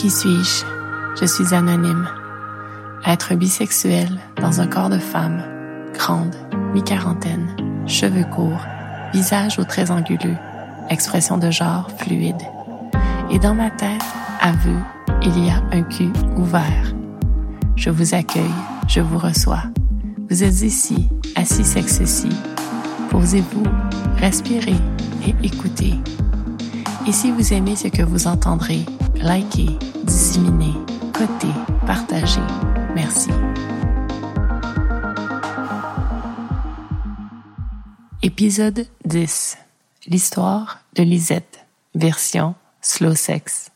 Qui suis-je? Je suis anonyme. Être bisexuel dans un corps de femme, grande, mi-quarantaine, cheveux courts, visage aux traits anguleux, expression de genre fluide. Et dans ma tête, aveu, il y a un cul ouvert. Je vous accueille, je vous reçois. Vous êtes ici, assis sexe Posez-vous, respirez et écoutez. Et si vous aimez ce que vous entendrez, likez, disséminez, cotez, partagez. Merci. Épisode 10. L'histoire de Lisette, version slow sex.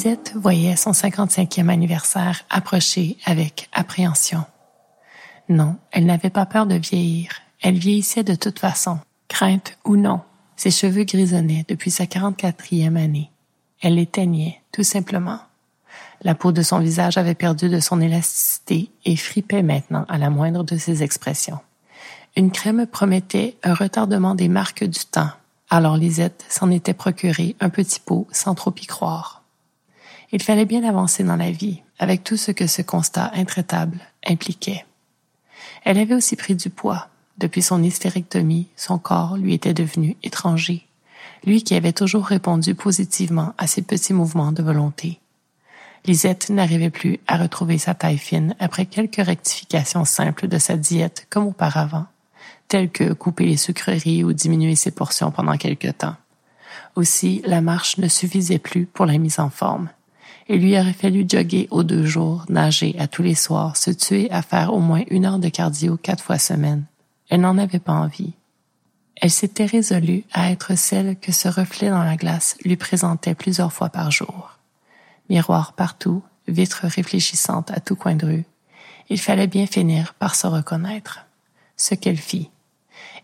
Lisette voyait son 55e anniversaire approcher avec appréhension. Non, elle n'avait pas peur de vieillir. Elle vieillissait de toute façon, crainte ou non. Ses cheveux grisonnaient depuis sa 44e année. Elle les teignait, tout simplement. La peau de son visage avait perdu de son élasticité et fripait maintenant à la moindre de ses expressions. Une crème promettait un retardement des marques du temps. Alors Lisette s'en était procuré un petit pot sans trop y croire. Il fallait bien avancer dans la vie, avec tout ce que ce constat intraitable impliquait. Elle avait aussi pris du poids. Depuis son hystérectomie, son corps lui était devenu étranger, lui qui avait toujours répondu positivement à ses petits mouvements de volonté. Lisette n'arrivait plus à retrouver sa taille fine après quelques rectifications simples de sa diète comme auparavant, telles que couper les sucreries ou diminuer ses portions pendant quelque temps. Aussi, la marche ne suffisait plus pour la mise en forme. Il lui aurait fallu jogger aux deux jours, nager à tous les soirs, se tuer à faire au moins une heure de cardio quatre fois semaine. Elle n'en avait pas envie. Elle s'était résolue à être celle que ce reflet dans la glace lui présentait plusieurs fois par jour. Miroir partout, vitre réfléchissante à tout coin de rue. Il fallait bien finir par se reconnaître. Ce qu'elle fit.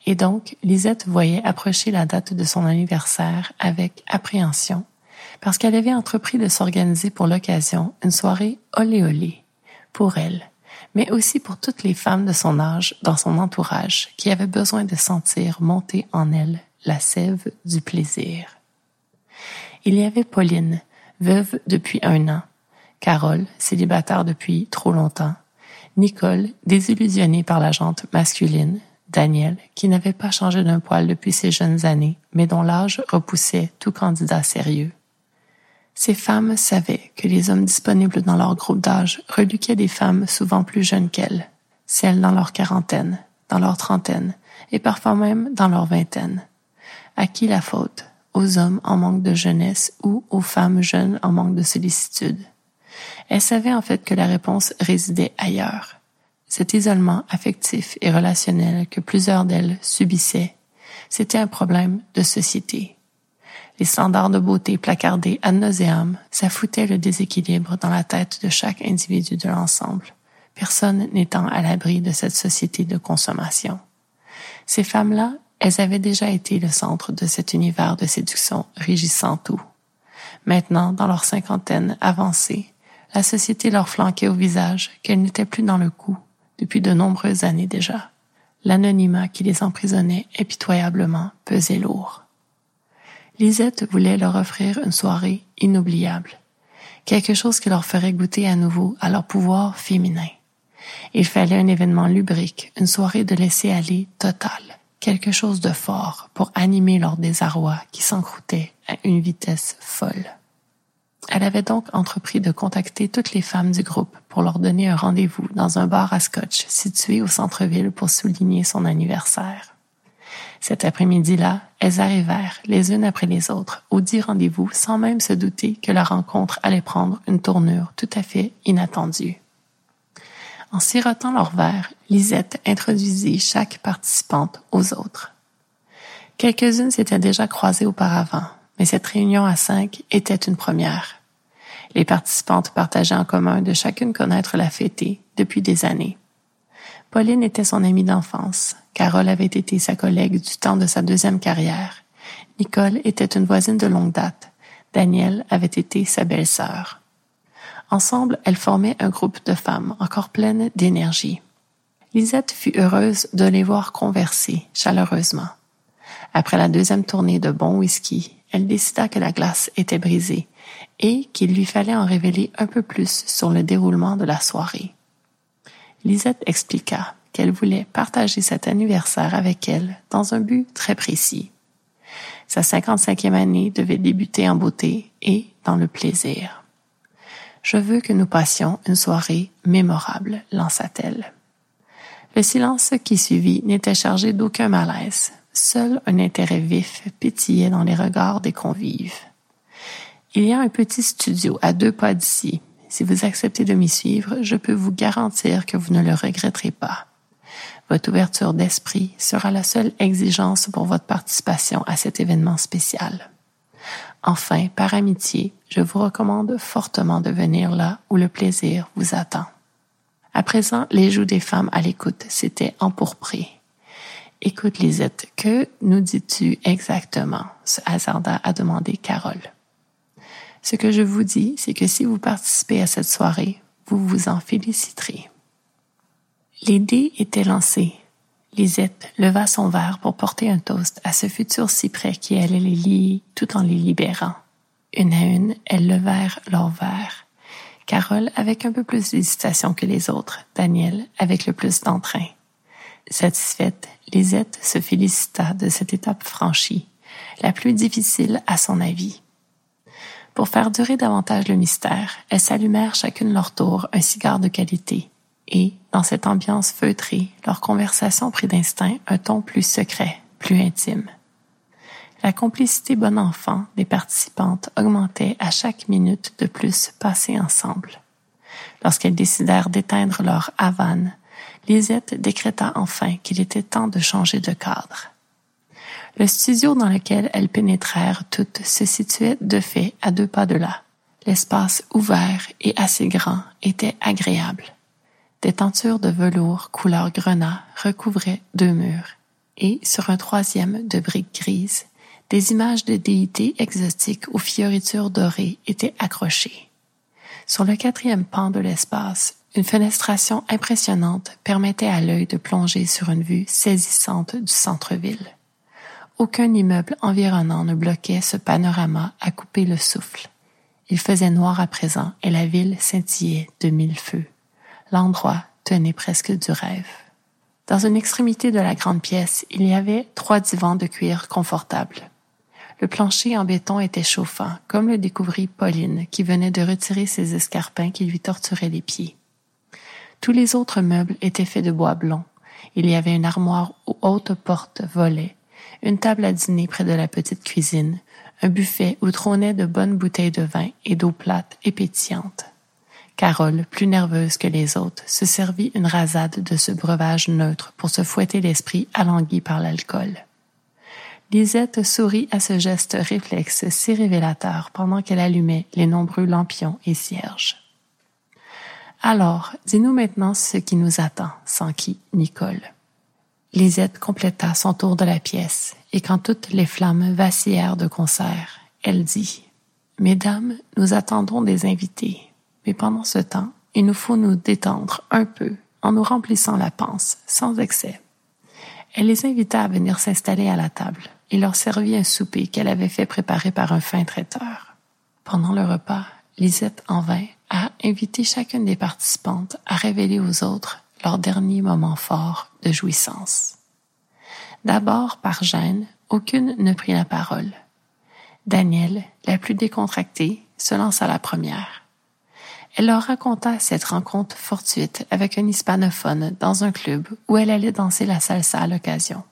Et donc, Lisette voyait approcher la date de son anniversaire avec appréhension parce qu'elle avait entrepris de s'organiser pour l'occasion une soirée olé olé pour elle, mais aussi pour toutes les femmes de son âge dans son entourage qui avaient besoin de sentir monter en elle la sève du plaisir. Il y avait Pauline, veuve depuis un an, Carole, célibataire depuis trop longtemps, Nicole, désillusionnée par la jante masculine, Daniel, qui n'avait pas changé d'un poil depuis ses jeunes années, mais dont l'âge repoussait tout candidat sérieux. Ces femmes savaient que les hommes disponibles dans leur groupe d'âge reluquaient des femmes souvent plus jeunes qu'elles, celles dans leur quarantaine, dans leur trentaine et parfois même dans leur vingtaine. À qui la faute? Aux hommes en manque de jeunesse ou aux femmes jeunes en manque de sollicitude? Elles savaient en fait que la réponse résidait ailleurs. Cet isolement affectif et relationnel que plusieurs d'elles subissaient, c'était un problème de société les standards de beauté placardés ad nauseam, ça foutait le déséquilibre dans la tête de chaque individu de l'ensemble, personne n'étant à l'abri de cette société de consommation. Ces femmes-là, elles avaient déjà été le centre de cet univers de séduction régissant tout. Maintenant, dans leur cinquantaine avancée, la société leur flanquait au visage qu'elles n'étaient plus dans le coup depuis de nombreuses années déjà. L'anonymat qui les emprisonnait impitoyablement pesait lourd. Lisette voulait leur offrir une soirée inoubliable, quelque chose qui leur ferait goûter à nouveau à leur pouvoir féminin. Il fallait un événement lubrique, une soirée de laisser aller totale, quelque chose de fort pour animer leur désarroi qui s'encroutait à une vitesse folle. Elle avait donc entrepris de contacter toutes les femmes du groupe pour leur donner un rendez-vous dans un bar à scotch situé au centre-ville pour souligner son anniversaire. Cet après-midi-là, elles arrivèrent, les unes après les autres, au dit rendez-vous sans même se douter que la rencontre allait prendre une tournure tout à fait inattendue. En sirotant leur verre, Lisette introduisit chaque participante aux autres. Quelques-unes s'étaient déjà croisées auparavant, mais cette réunion à cinq était une première. Les participantes partageaient en commun de chacune connaître la fêtée depuis des années. Pauline était son amie d'enfance. Carole avait été sa collègue du temps de sa deuxième carrière. Nicole était une voisine de longue date. Danielle avait été sa belle-sœur. Ensemble, elles formaient un groupe de femmes encore pleines d'énergie. Lisette fut heureuse de les voir converser chaleureusement. Après la deuxième tournée de bon whisky, elle décida que la glace était brisée et qu'il lui fallait en révéler un peu plus sur le déroulement de la soirée. Lisette expliqua qu'elle voulait partager cet anniversaire avec elle dans un but très précis. Sa 55e année devait débuter en beauté et dans le plaisir. Je veux que nous passions une soirée mémorable, lança-t-elle. Le silence qui suivit n'était chargé d'aucun malaise. Seul un intérêt vif pétillait dans les regards des convives. Il y a un petit studio à deux pas d'ici. Si vous acceptez de m'y suivre, je peux vous garantir que vous ne le regretterez pas. Votre ouverture d'esprit sera la seule exigence pour votre participation à cet événement spécial. Enfin, par amitié, je vous recommande fortement de venir là où le plaisir vous attend. À présent, les joues des femmes à l'écoute s'étaient empourprées. Écoute, Lisette, que nous dis-tu exactement? se hasarda à demander Carole. Ce que je vous dis, c'est que si vous participez à cette soirée, vous vous en féliciterez. Les dés étaient lancés. Lisette leva son verre pour porter un toast à ce futur si près qui allait les lier tout en les libérant. Une à une, elles levèrent leurs verres. Carole avec un peu plus d'hésitation que les autres, Daniel avec le plus d'entrain. Satisfaite, Lisette se félicita de cette étape franchie, la plus difficile à son avis. Pour faire durer davantage le mystère, elles s'allumèrent chacune leur tour un cigare de qualité, et, dans cette ambiance feutrée, leur conversation prit d'instinct un ton plus secret, plus intime. La complicité bon enfant des participantes augmentait à chaque minute de plus passée ensemble. Lorsqu'elles décidèrent d'éteindre leur havane, Lisette décréta enfin qu'il était temps de changer de cadre. Le studio dans lequel elles pénétrèrent toutes se situait de fait à deux pas de là. L'espace ouvert et assez grand était agréable. Des tentures de velours couleur grenat recouvraient deux murs, et sur un troisième de briques grises, des images de déités exotiques aux fioritures dorées étaient accrochées. Sur le quatrième pan de l'espace, une fenestration impressionnante permettait à l'œil de plonger sur une vue saisissante du centre-ville. Aucun immeuble environnant ne bloquait ce panorama à couper le souffle. Il faisait noir à présent et la ville scintillait de mille feux. L'endroit tenait presque du rêve. Dans une extrémité de la grande pièce, il y avait trois divans de cuir confortables. Le plancher en béton était chauffant, comme le découvrit Pauline, qui venait de retirer ses escarpins qui lui torturaient les pieds. Tous les autres meubles étaient faits de bois blond. Il y avait une armoire aux hautes portes volets, une table à dîner près de la petite cuisine, un buffet où trônaient de bonnes bouteilles de vin et d'eau plate et pétillante. Carole, plus nerveuse que les autres, se servit une rasade de ce breuvage neutre pour se fouetter l'esprit alangui par l'alcool. Lisette sourit à ce geste réflexe si révélateur pendant qu'elle allumait les nombreux lampions et cierges. Alors, dis-nous maintenant ce qui nous attend, s'enquit Nicole. Lisette compléta son tour de la pièce, et quand toutes les flammes vacillèrent de concert, elle dit Mesdames, nous attendons des invités, mais pendant ce temps, il nous faut nous détendre un peu en nous remplissant la panse, sans excès. Elle les invita à venir s'installer à la table et leur servit un souper qu'elle avait fait préparer par un fin traiteur. Pendant le repas, Lisette en vint à inviter chacune des participantes à révéler aux autres leur dernier moment fort de jouissance. D'abord, par gêne, aucune ne prit la parole. Danielle, la plus décontractée, se lança la première. Elle leur raconta cette rencontre fortuite avec un hispanophone dans un club où elle allait danser la salsa à l'occasion.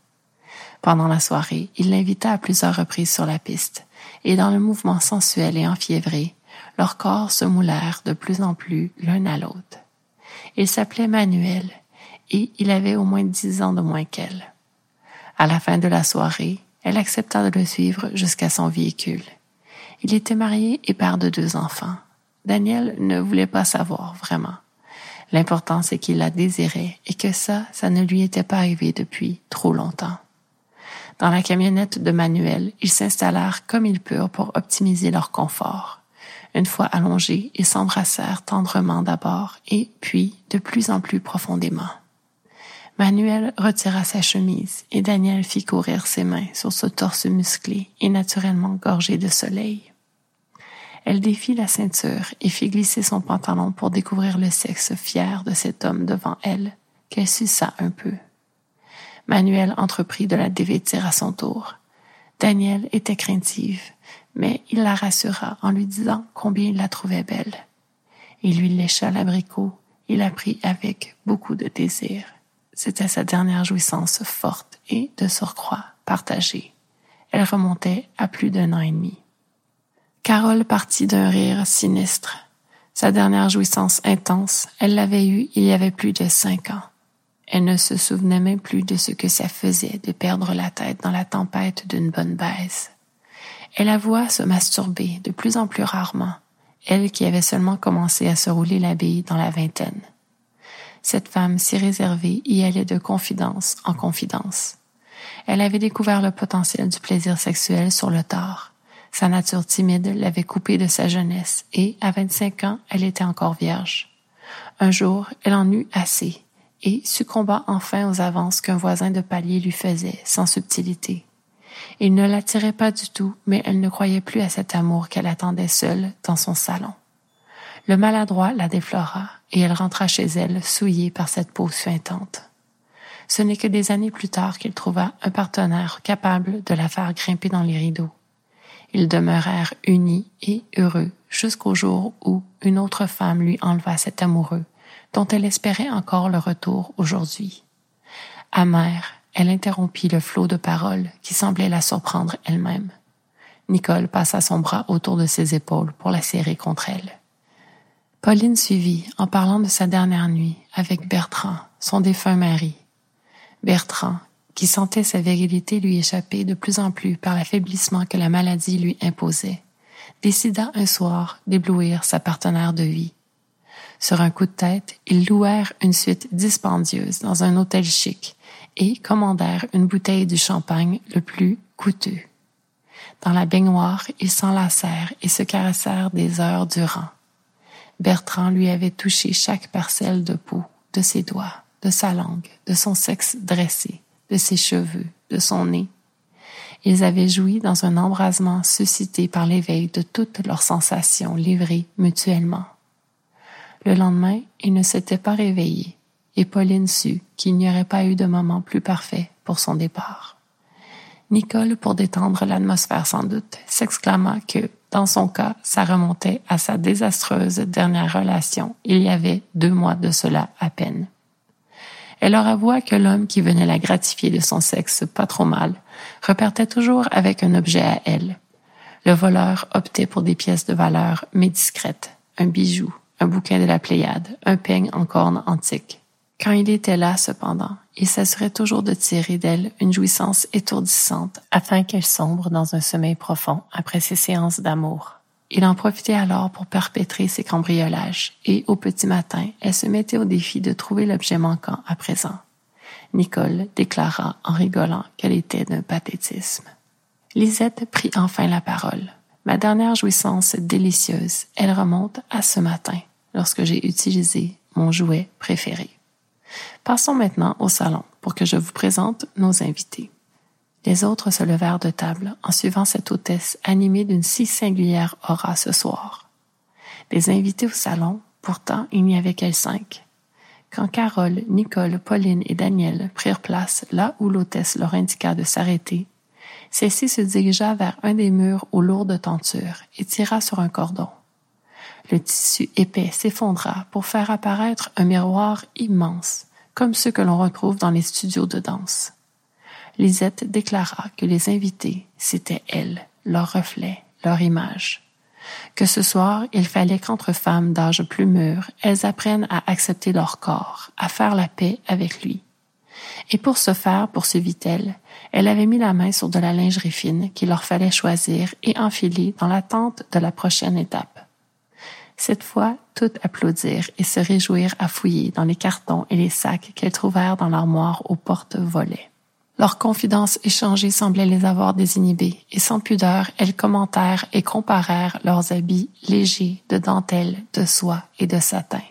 Pendant la soirée, il l'invita à plusieurs reprises sur la piste, et dans le mouvement sensuel et enfiévré, leurs corps se moulèrent de plus en plus l'un à l'autre. Il s'appelait Manuel, et il avait au moins dix ans de moins qu'elle. À la fin de la soirée, elle accepta de le suivre jusqu'à son véhicule. Il était marié et père de deux enfants. Daniel ne voulait pas savoir, vraiment. L'important, c'est qu'il la désirait et que ça, ça ne lui était pas arrivé depuis trop longtemps. Dans la camionnette de Manuel, ils s'installèrent comme ils purent pour optimiser leur confort. Une fois allongés, ils s'embrassèrent tendrement d'abord et puis de plus en plus profondément. Manuel retira sa chemise et Daniel fit courir ses mains sur ce torse musclé et naturellement gorgé de soleil. Elle défit la ceinture et fit glisser son pantalon pour découvrir le sexe fier de cet homme devant elle, qu'elle suça un peu. Manuel entreprit de la dévêtir à son tour. Daniel était craintive, mais il la rassura en lui disant combien il la trouvait belle. Il lui lécha l'abricot et la prit avec beaucoup de désir. C'était sa dernière jouissance forte et, de surcroît, partagée. Elle remontait à plus d'un an et demi. Carole partit d'un rire sinistre. Sa dernière jouissance intense, elle l'avait eue il y avait plus de cinq ans. Elle ne se souvenait même plus de ce que ça faisait de perdre la tête dans la tempête d'une bonne baisse. Elle avoua se masturber de plus en plus rarement, elle qui avait seulement commencé à se rouler la dans la vingtaine. Cette femme si réservée y allait de confidence en confidence. Elle avait découvert le potentiel du plaisir sexuel sur le tard. Sa nature timide l'avait coupée de sa jeunesse et, à 25 ans, elle était encore vierge. Un jour, elle en eut assez et succomba enfin aux avances qu'un voisin de palier lui faisait sans subtilité. Il ne l'attirait pas du tout, mais elle ne croyait plus à cet amour qu'elle attendait seule dans son salon. Le maladroit la déflora, et elle rentra chez elle souillée par cette peau suintante. Ce n'est que des années plus tard qu'il trouva un partenaire capable de la faire grimper dans les rideaux. Ils demeurèrent unis et heureux jusqu'au jour où une autre femme lui enleva cet amoureux, dont elle espérait encore le retour aujourd'hui. Amère, elle interrompit le flot de paroles qui semblait la surprendre elle-même. Nicole passa son bras autour de ses épaules pour la serrer contre elle. Pauline suivit en parlant de sa dernière nuit avec Bertrand, son défunt mari. Bertrand, qui sentait sa virilité lui échapper de plus en plus par l'affaiblissement que la maladie lui imposait, décida un soir d'éblouir sa partenaire de vie. Sur un coup de tête, ils louèrent une suite dispendieuse dans un hôtel chic et commandèrent une bouteille du champagne le plus coûteux. Dans la baignoire, ils s'enlacèrent et se caressèrent des heures durant. Bertrand lui avait touché chaque parcelle de peau, de ses doigts, de sa langue, de son sexe dressé, de ses cheveux, de son nez. Ils avaient joui dans un embrasement suscité par l'éveil de toutes leurs sensations livrées mutuellement. Le lendemain, ils ne s'étaient pas réveillés et Pauline sut qu'il n'y aurait pas eu de moment plus parfait pour son départ. Nicole, pour détendre l'atmosphère sans doute, s'exclama que, dans son cas, ça remontait à sa désastreuse dernière relation il y avait deux mois de cela à peine. Elle leur avoua que l'homme qui venait la gratifier de son sexe pas trop mal repartait toujours avec un objet à elle. Le voleur optait pour des pièces de valeur mais discrètes, un bijou, un bouquin de la Pléiade, un peigne en corne antique. Quand il était là, cependant, il s'assurait toujours de tirer d'elle une jouissance étourdissante afin qu'elle sombre dans un sommeil profond après ses séances d'amour. Il en profitait alors pour perpétrer ses cambriolages et au petit matin, elle se mettait au défi de trouver l'objet manquant à présent. Nicole déclara en rigolant qu'elle était d'un pathétisme. Lisette prit enfin la parole. Ma dernière jouissance délicieuse, elle remonte à ce matin, lorsque j'ai utilisé mon jouet préféré. Passons maintenant au salon pour que je vous présente nos invités. Les autres se levèrent de table en suivant cette hôtesse animée d'une si singulière aura ce soir. Les invités au salon, pourtant, il n'y avait qu'elles cinq. Quand Carole, Nicole, Pauline et Daniel prirent place là où l'hôtesse leur indiqua de s'arrêter, celle-ci se dirigea vers un des murs aux lourdes tentures et tira sur un cordon. Le tissu épais s'effondra pour faire apparaître un miroir immense, comme ceux que l'on retrouve dans les studios de danse. Lisette déclara que les invités, c'était elles, leur reflet, leur image. Que ce soir, il fallait qu'entre femmes d'âge plus mûr, elles apprennent à accepter leur corps, à faire la paix avec lui. Et pour ce faire, poursuivit-elle, elle avait mis la main sur de la lingerie fine qu'il leur fallait choisir et enfiler dans l'attente de la prochaine étape. Cette fois, toutes applaudirent et se réjouirent à fouiller dans les cartons et les sacs qu'elles trouvèrent dans l'armoire aux portes volets. Leurs confidences échangées semblaient les avoir désinhibées, et sans pudeur, elles commentèrent et comparèrent leurs habits légers de dentelle, de soie et de satin.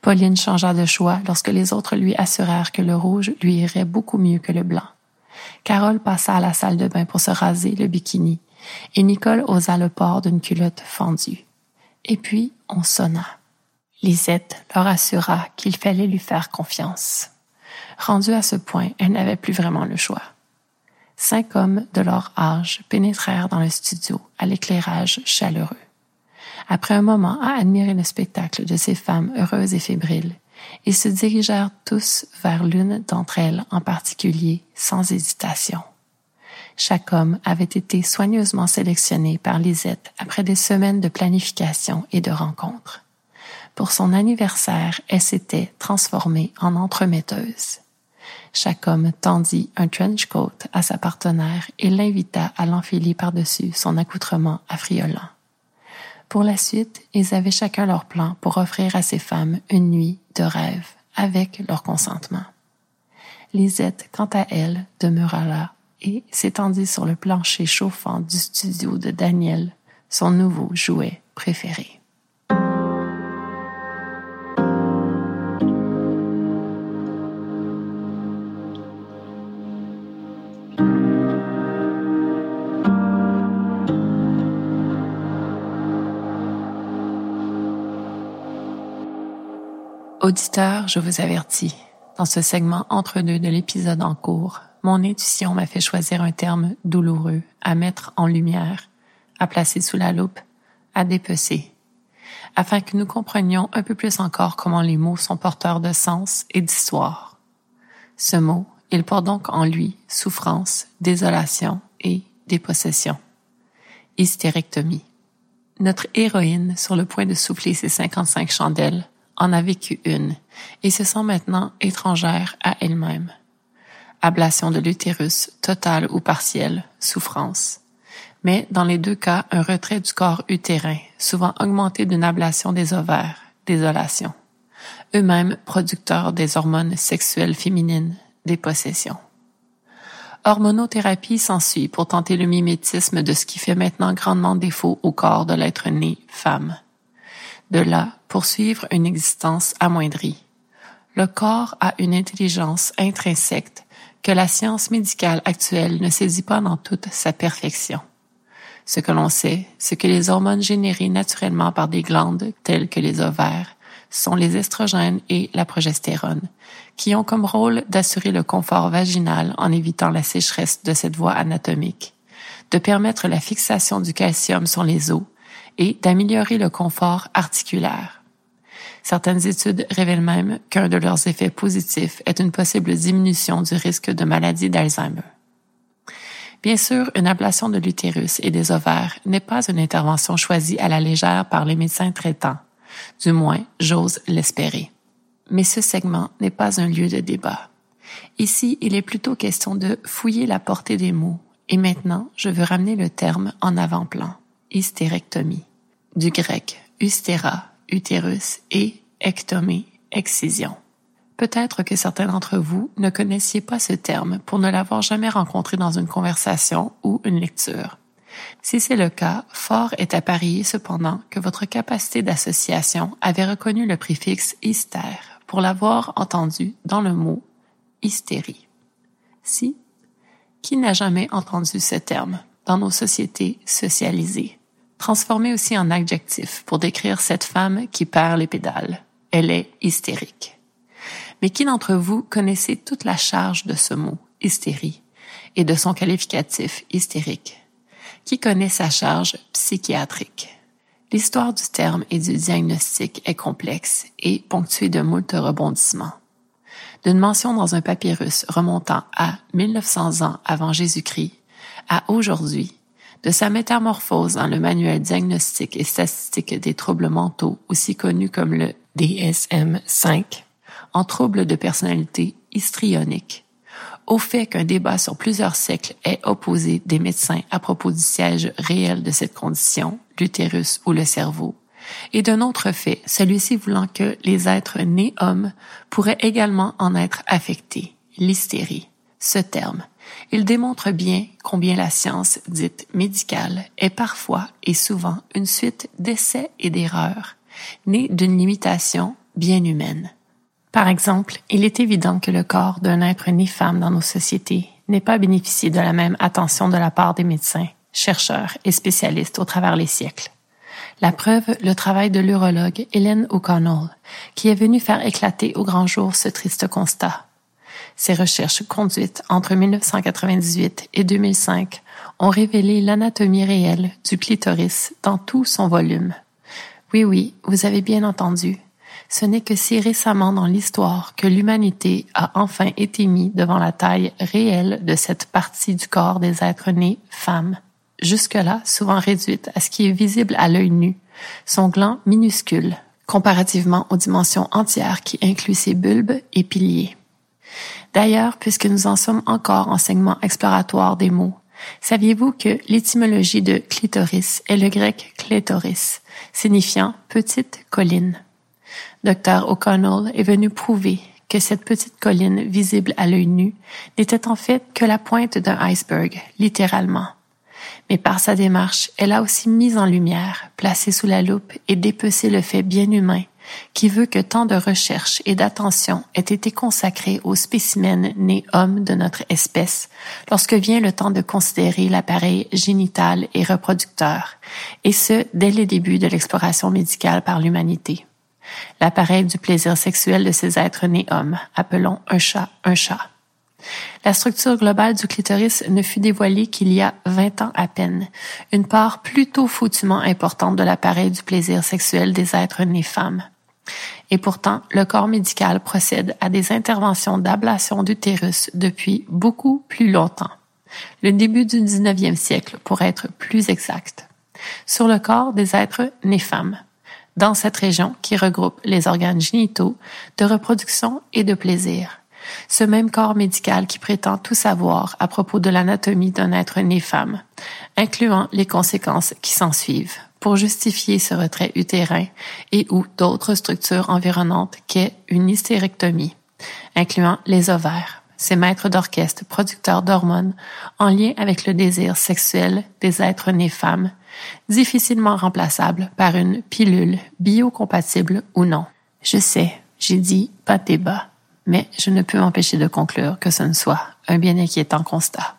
Pauline changea de choix lorsque les autres lui assurèrent que le rouge lui irait beaucoup mieux que le blanc. Carole passa à la salle de bain pour se raser le bikini, et Nicole osa le port d'une culotte fendue. Et puis on sonna. Lisette leur assura qu'il fallait lui faire confiance. Rendue à ce point, elle n'avait plus vraiment le choix. Cinq hommes de leur âge pénétrèrent dans le studio à l'éclairage chaleureux. Après un moment à admirer le spectacle de ces femmes heureuses et fébriles, ils se dirigèrent tous vers l'une d'entre elles en particulier, sans hésitation. Chaque homme avait été soigneusement sélectionné par Lisette après des semaines de planification et de rencontres. Pour son anniversaire, elle s'était transformée en entremetteuse. Chaque homme tendit un trench coat à sa partenaire et l'invita à l'enfiler par-dessus son accoutrement affriolant. Pour la suite, ils avaient chacun leur plan pour offrir à ces femmes une nuit de rêve avec leur consentement. Lisette, quant à elle, demeura là et s'étendit sur le plancher chauffant du studio de Daniel, son nouveau jouet préféré. Auditeur, je vous avertis, dans ce segment entre-deux de l'épisode en cours, mon intuition m'a fait choisir un terme douloureux à mettre en lumière, à placer sous la loupe, à dépecer, afin que nous comprenions un peu plus encore comment les mots sont porteurs de sens et d'histoire. Ce mot, il porte donc en lui souffrance, désolation et dépossession. Hystérectomie. Notre héroïne, sur le point de souffler ses 55 chandelles, en a vécu une et se sent maintenant étrangère à elle-même. Ablation de l'utérus, totale ou partielle, souffrance. Mais dans les deux cas, un retrait du corps utérin, souvent augmenté d'une ablation des ovaires, désolation. Eux-mêmes producteurs des hormones sexuelles féminines, des possessions. Hormonothérapie s'ensuit pour tenter le mimétisme de ce qui fait maintenant grandement défaut au corps de l'être né femme. De là, poursuivre une existence amoindrie. Le corps a une intelligence intrinsèque que la science médicale actuelle ne saisit pas dans toute sa perfection. Ce que l'on sait, c'est que les hormones générées naturellement par des glandes telles que les ovaires sont les estrogènes et la progestérone, qui ont comme rôle d'assurer le confort vaginal en évitant la sécheresse de cette voie anatomique, de permettre la fixation du calcium sur les os et d'améliorer le confort articulaire. Certaines études révèlent même qu'un de leurs effets positifs est une possible diminution du risque de maladie d'Alzheimer. Bien sûr, une ablation de l'utérus et des ovaires n'est pas une intervention choisie à la légère par les médecins traitants. Du moins, j'ose l'espérer. Mais ce segment n'est pas un lieu de débat. Ici, il est plutôt question de fouiller la portée des mots. Et maintenant, je veux ramener le terme en avant-plan hystérectomie, du grec ustera, utérus, et ectomé, excision. Peut-être que certains d'entre vous ne connaissiez pas ce terme pour ne l'avoir jamais rencontré dans une conversation ou une lecture. Si c'est le cas, fort est à parier cependant que votre capacité d'association avait reconnu le préfixe hystère pour l'avoir entendu dans le mot hystérie. Si, qui n'a jamais entendu ce terme dans nos sociétés socialisées? Transformé aussi en adjectif pour décrire cette femme qui perd les pédales. Elle est hystérique. Mais qui d'entre vous connaissez toute la charge de ce mot, hystérie, et de son qualificatif hystérique? Qui connaît sa charge psychiatrique? L'histoire du terme et du diagnostic est complexe et ponctuée de moult rebondissements. D'une mention dans un papyrus remontant à 1900 ans avant Jésus-Christ à aujourd'hui, de sa métamorphose dans le manuel diagnostique et statistique des troubles mentaux, aussi connu comme le DSM-5, en troubles de personnalité histrionique, au fait qu'un débat sur plusieurs siècles est opposé des médecins à propos du siège réel de cette condition, l'utérus ou le cerveau, et d'un autre fait, celui-ci voulant que les êtres nés hommes pourraient également en être affectés, l'hystérie, ce terme. Il démontre bien combien la science dite médicale est parfois et souvent une suite d'essais et d'erreurs, née d'une limitation bien humaine. Par exemple, il est évident que le corps d'un être né femme dans nos sociétés n'est pas bénéficié de la même attention de la part des médecins, chercheurs et spécialistes au travers les siècles. La preuve, le travail de l'urologue Hélène O'Connell, qui est venue faire éclater au grand jour ce triste constat. Ses recherches conduites entre 1998 et 2005 ont révélé l'anatomie réelle du clitoris dans tout son volume. Oui, oui, vous avez bien entendu. Ce n'est que si récemment dans l'histoire que l'humanité a enfin été mise devant la taille réelle de cette partie du corps des êtres nés femmes. Jusque-là, souvent réduite à ce qui est visible à l'œil nu, son gland minuscule, comparativement aux dimensions entières qui incluent ses bulbes et piliers. D'ailleurs, puisque nous en sommes encore en segment exploratoire des mots, saviez-vous que l'étymologie de clitoris est le grec clitoris, signifiant petite colline? Dr. O'Connell est venu prouver que cette petite colline visible à l'œil nu n'était en fait que la pointe d'un iceberg, littéralement. Mais par sa démarche, elle a aussi mis en lumière, placé sous la loupe et dépecé le fait bien humain qui veut que tant de recherche et d'attention aient été consacrés aux spécimens nés hommes de notre espèce lorsque vient le temps de considérer l'appareil génital et reproducteur, et ce, dès les débuts de l'exploration médicale par l'humanité. L'appareil du plaisir sexuel de ces êtres nés hommes, appelons un chat un chat. La structure globale du clitoris ne fut dévoilée qu'il y a 20 ans à peine, une part plutôt foutument importante de l'appareil du plaisir sexuel des êtres nés femmes. Et pourtant, le corps médical procède à des interventions d'ablation d'utérus depuis beaucoup plus longtemps. Le début du 19e siècle, pour être plus exact. Sur le corps des êtres nés femmes. Dans cette région qui regroupe les organes génitaux, de reproduction et de plaisir. Ce même corps médical qui prétend tout savoir à propos de l'anatomie d'un être né femme, incluant les conséquences qui s'en suivent pour justifier ce retrait utérin et ou d'autres structures environnantes qu'est une hystérectomie, incluant les ovaires, ces maîtres d'orchestre producteurs d'hormones en lien avec le désir sexuel des êtres nés femmes, difficilement remplaçables par une pilule biocompatible ou non. Je sais, j'ai dit pas débat, mais je ne peux m'empêcher de conclure que ce ne soit un bien inquiétant constat.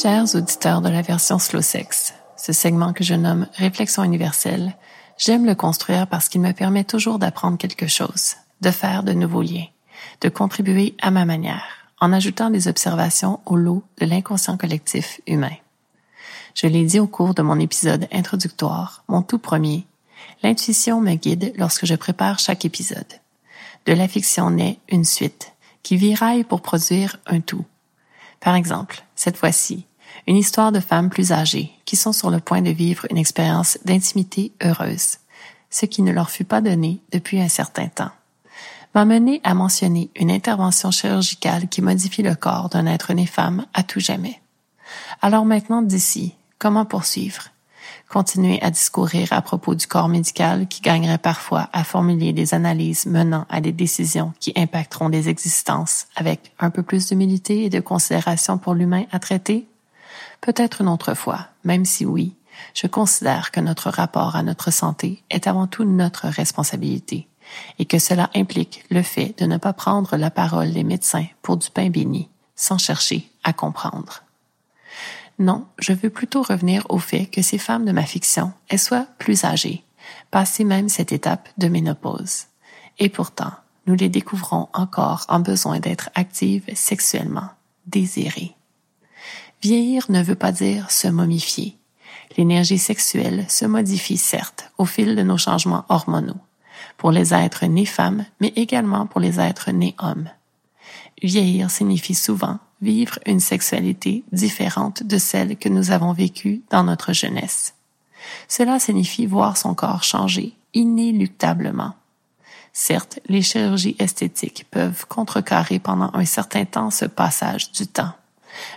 Chers auditeurs de la version slow sex, ce segment que je nomme Réflexion universelle, j'aime le construire parce qu'il me permet toujours d'apprendre quelque chose, de faire de nouveaux liens, de contribuer à ma manière, en ajoutant des observations au lot de l'inconscient collectif humain. Je l'ai dit au cours de mon épisode introductoire, mon tout premier, l'intuition me guide lorsque je prépare chaque épisode. De la fiction naît une suite, qui viraille pour produire un tout. Par exemple, cette fois-ci, une histoire de femmes plus âgées qui sont sur le point de vivre une expérience d'intimité heureuse, ce qui ne leur fut pas donné depuis un certain temps, m'a mené à mentionner une intervention chirurgicale qui modifie le corps d'un être né femme à tout jamais. Alors maintenant d'ici, comment poursuivre? Continuer à discourir à propos du corps médical qui gagnerait parfois à formuler des analyses menant à des décisions qui impacteront des existences avec un peu plus d'humilité et de considération pour l'humain à traiter? Peut-être une autre fois, même si oui, je considère que notre rapport à notre santé est avant tout notre responsabilité et que cela implique le fait de ne pas prendre la parole des médecins pour du pain béni sans chercher à comprendre. Non, je veux plutôt revenir au fait que ces femmes de ma fiction elles soient plus âgées, passées même cette étape de ménopause. Et pourtant, nous les découvrons encore en besoin d'être actives sexuellement, désirées. Vieillir ne veut pas dire se momifier. L'énergie sexuelle se modifie certes au fil de nos changements hormonaux, pour les êtres nés femmes, mais également pour les êtres nés hommes. Vieillir signifie souvent vivre une sexualité différente de celle que nous avons vécue dans notre jeunesse. Cela signifie voir son corps changer inéluctablement. Certes, les chirurgies esthétiques peuvent contrecarrer pendant un certain temps ce passage du temps.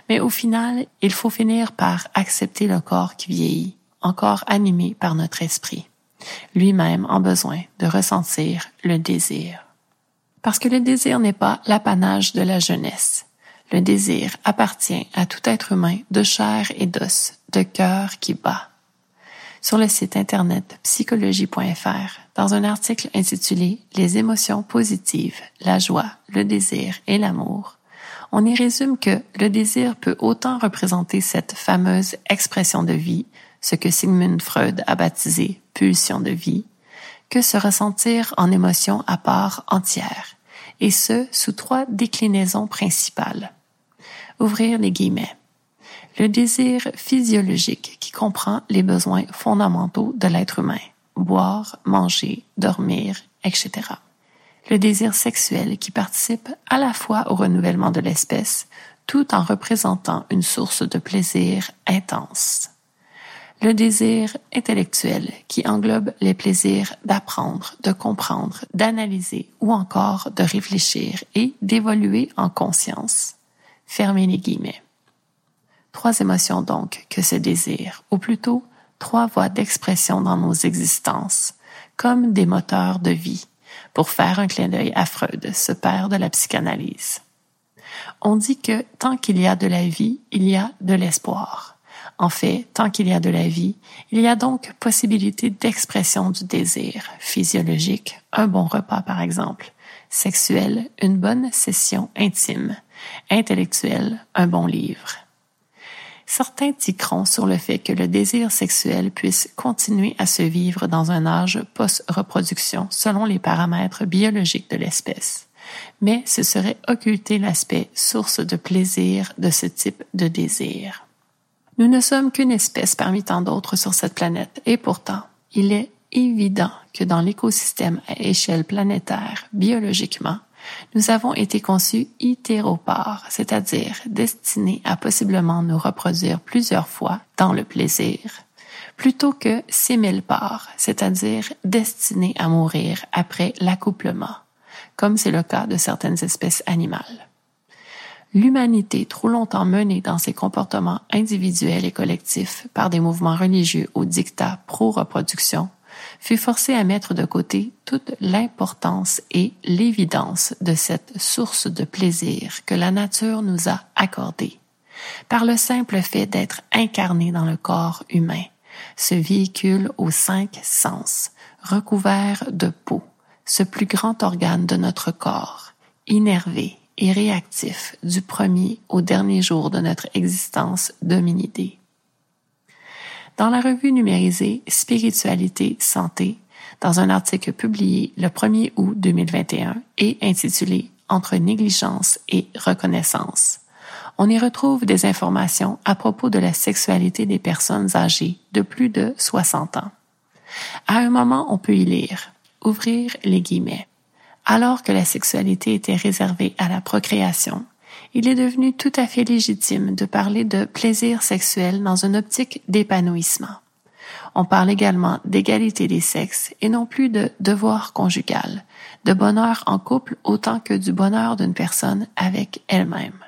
Mais au final, il faut finir par accepter le corps qui vieillit, encore animé par notre esprit, lui-même en besoin de ressentir le désir. Parce que le désir n'est pas l'apanage de la jeunesse. Le désir appartient à tout être humain de chair et d'os, de cœur qui bat. Sur le site internet psychologie.fr, dans un article intitulé Les émotions positives, la joie, le désir et l'amour, on y résume que le désir peut autant représenter cette fameuse expression de vie, ce que Sigmund Freud a baptisé pulsion de vie, que se ressentir en émotion à part entière, et ce sous trois déclinaisons principales. Ouvrir les guillemets. Le désir physiologique qui comprend les besoins fondamentaux de l'être humain, boire, manger, dormir, etc le désir sexuel qui participe à la fois au renouvellement de l'espèce tout en représentant une source de plaisir intense. Le désir intellectuel qui englobe les plaisirs d'apprendre, de comprendre, d'analyser ou encore de réfléchir et d'évoluer en conscience. Fermez les guillemets. Trois émotions donc que ce désir, ou plutôt trois voies d'expression dans nos existences, comme des moteurs de vie pour faire un clin d'œil à Freud, ce père de la psychanalyse. On dit que tant qu'il y a de la vie, il y a de l'espoir. En fait, tant qu'il y a de la vie, il y a donc possibilité d'expression du désir physiologique, un bon repas par exemple, sexuel, une bonne session intime, intellectuel, un bon livre. Certains tiqueront sur le fait que le désir sexuel puisse continuer à se vivre dans un âge post-reproduction selon les paramètres biologiques de l'espèce. Mais ce serait occulter l'aspect source de plaisir de ce type de désir. Nous ne sommes qu'une espèce parmi tant d'autres sur cette planète et pourtant, il est évident que dans l'écosystème à échelle planétaire, biologiquement, nous avons été conçus hétéropares, c'est-à-dire destinés à possiblement nous reproduire plusieurs fois dans le plaisir, plutôt que sémilpares, c'est-à-dire destinés à mourir après l'accouplement, comme c'est le cas de certaines espèces animales. L'humanité, trop longtemps menée dans ses comportements individuels et collectifs par des mouvements religieux au dictat pro-reproduction, fut forcé à mettre de côté toute l'importance et l'évidence de cette source de plaisir que la nature nous a accordée, par le simple fait d'être incarné dans le corps humain, ce véhicule aux cinq sens, recouvert de peau, ce plus grand organe de notre corps, innervé et réactif du premier au dernier jour de notre existence dominidée. Dans la revue numérisée Spiritualité Santé, dans un article publié le 1er août 2021 et intitulé Entre négligence et reconnaissance, on y retrouve des informations à propos de la sexualité des personnes âgées de plus de 60 ans. À un moment, on peut y lire, ouvrir les guillemets. Alors que la sexualité était réservée à la procréation, il est devenu tout à fait légitime de parler de plaisir sexuel dans une optique d'épanouissement. On parle également d'égalité des sexes et non plus de devoir conjugal, de bonheur en couple autant que du bonheur d'une personne avec elle-même.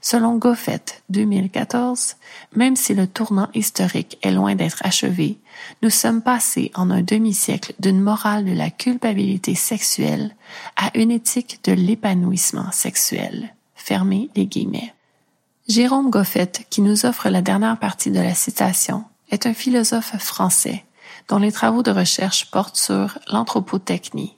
Selon Goffet 2014, même si le tournant historique est loin d'être achevé, nous sommes passés en un demi-siècle d'une morale de la culpabilité sexuelle à une éthique de l'épanouissement sexuel. Jérôme Goffet, qui nous offre la dernière partie de la citation, est un philosophe français dont les travaux de recherche portent sur l'anthropotechnie.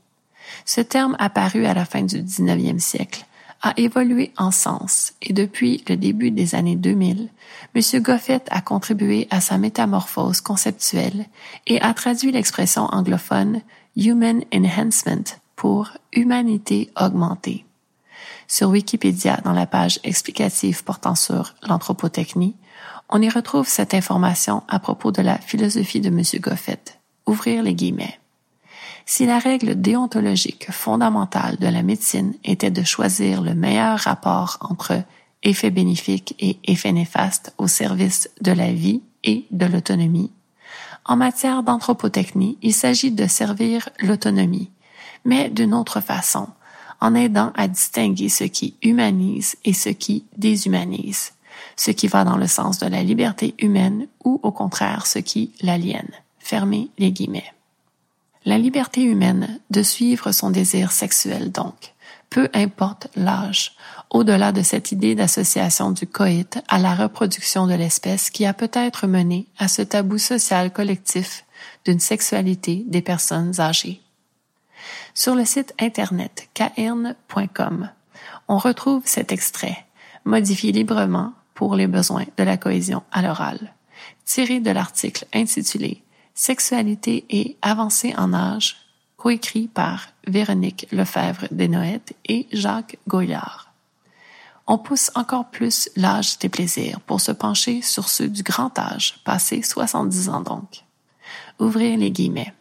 Ce terme apparu à la fin du 19e siècle a évolué en sens et depuis le début des années 2000, M. Goffet a contribué à sa métamorphose conceptuelle et a traduit l'expression anglophone Human Enhancement pour humanité augmentée. Sur Wikipédia, dans la page explicative portant sur l'anthropotechnie, on y retrouve cette information à propos de la philosophie de M. Goffet. Ouvrir les guillemets. Si la règle déontologique fondamentale de la médecine était de choisir le meilleur rapport entre effet bénéfique et effet néfaste au service de la vie et de l'autonomie, en matière d'anthropotechnie, il s'agit de servir l'autonomie, mais d'une autre façon, en aidant à distinguer ce qui humanise et ce qui déshumanise, ce qui va dans le sens de la liberté humaine ou au contraire ce qui l'aliène. Fermez les guillemets. La liberté humaine de suivre son désir sexuel donc, peu importe l'âge, au-delà de cette idée d'association du coït à la reproduction de l'espèce qui a peut-être mené à ce tabou social collectif d'une sexualité des personnes âgées. Sur le site internet cairn.com, on retrouve cet extrait, modifié librement pour les besoins de la cohésion à l'oral, tiré de l'article intitulé Sexualité et avancée en âge, coécrit par Véronique Lefebvre Desnoëttes et Jacques Goyard. On pousse encore plus l'âge des plaisirs pour se pencher sur ceux du grand âge, passé 70 ans donc. Ouvrir les guillemets.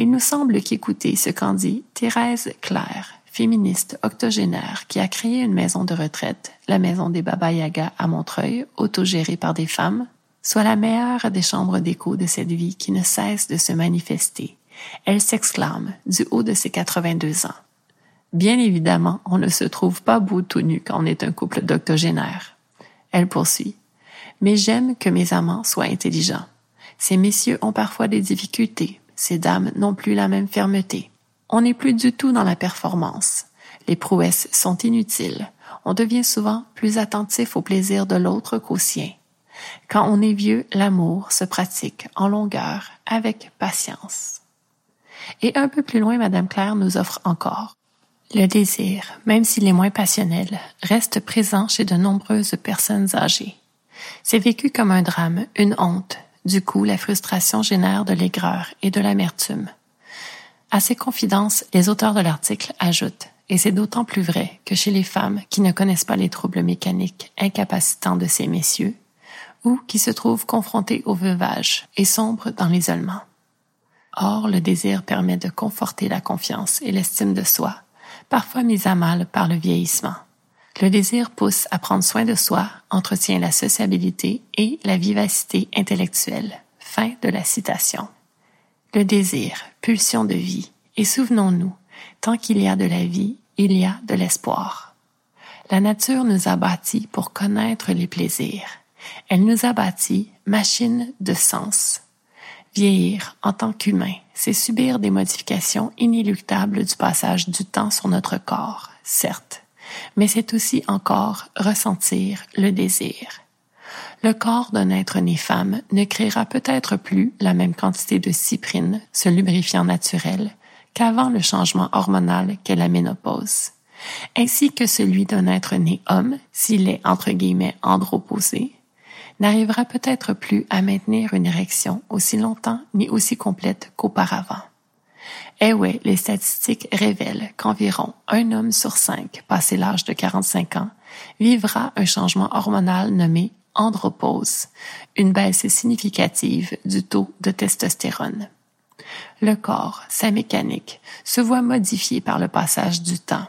Il nous semble qu'écouter ce qu'en dit Thérèse Claire, féministe octogénaire qui a créé une maison de retraite, la maison des Baba Yaga à Montreuil, autogérée par des femmes, soit la meilleure des chambres d'écho de cette vie qui ne cesse de se manifester. Elle s'exclame du haut de ses 82 ans. Bien évidemment, on ne se trouve pas beau tout nu quand on est un couple d'octogénaires. Elle poursuit. Mais j'aime que mes amants soient intelligents. Ces messieurs ont parfois des difficultés, ces dames n'ont plus la même fermeté. On n'est plus du tout dans la performance. Les prouesses sont inutiles. On devient souvent plus attentif au plaisir de l'autre qu'au sien. Quand on est vieux, l'amour se pratique en longueur, avec patience. Et un peu plus loin, Madame Claire nous offre encore. Le désir, même s'il est moins passionnel, reste présent chez de nombreuses personnes âgées. C'est vécu comme un drame, une honte, du coup, la frustration génère de l'aigreur et de l'amertume. À ces confidences, les auteurs de l'article ajoutent, et c'est d'autant plus vrai que chez les femmes qui ne connaissent pas les troubles mécaniques incapacitants de ces messieurs, ou qui se trouvent confrontées au veuvage et sombres dans l'isolement. Or, le désir permet de conforter la confiance et l'estime de soi, parfois mise à mal par le vieillissement. Le désir pousse à prendre soin de soi, entretient la sociabilité et la vivacité intellectuelle. Fin de la citation. Le désir, pulsion de vie, et souvenons-nous, tant qu'il y a de la vie, il y a de l'espoir. La nature nous a bâtis pour connaître les plaisirs. Elle nous a bâtis machines de sens. Vieillir en tant qu'humain, c'est subir des modifications inéluctables du passage du temps sur notre corps, certes, mais c'est aussi encore ressentir le désir. Le corps d'un être né femme ne créera peut-être plus la même quantité de cyprine, ce lubrifiant naturel, qu'avant le changement hormonal qu'est la ménopause, ainsi que celui d'un être né homme, s'il est entre guillemets androposé, n'arrivera peut-être plus à maintenir une érection aussi longtemps ni aussi complète qu'auparavant. Eh ouais, les statistiques révèlent qu'environ un homme sur cinq, passé l'âge de 45 ans, vivra un changement hormonal nommé andropause, une baisse significative du taux de testostérone. Le corps, sa mécanique, se voit modifié par le passage du temps.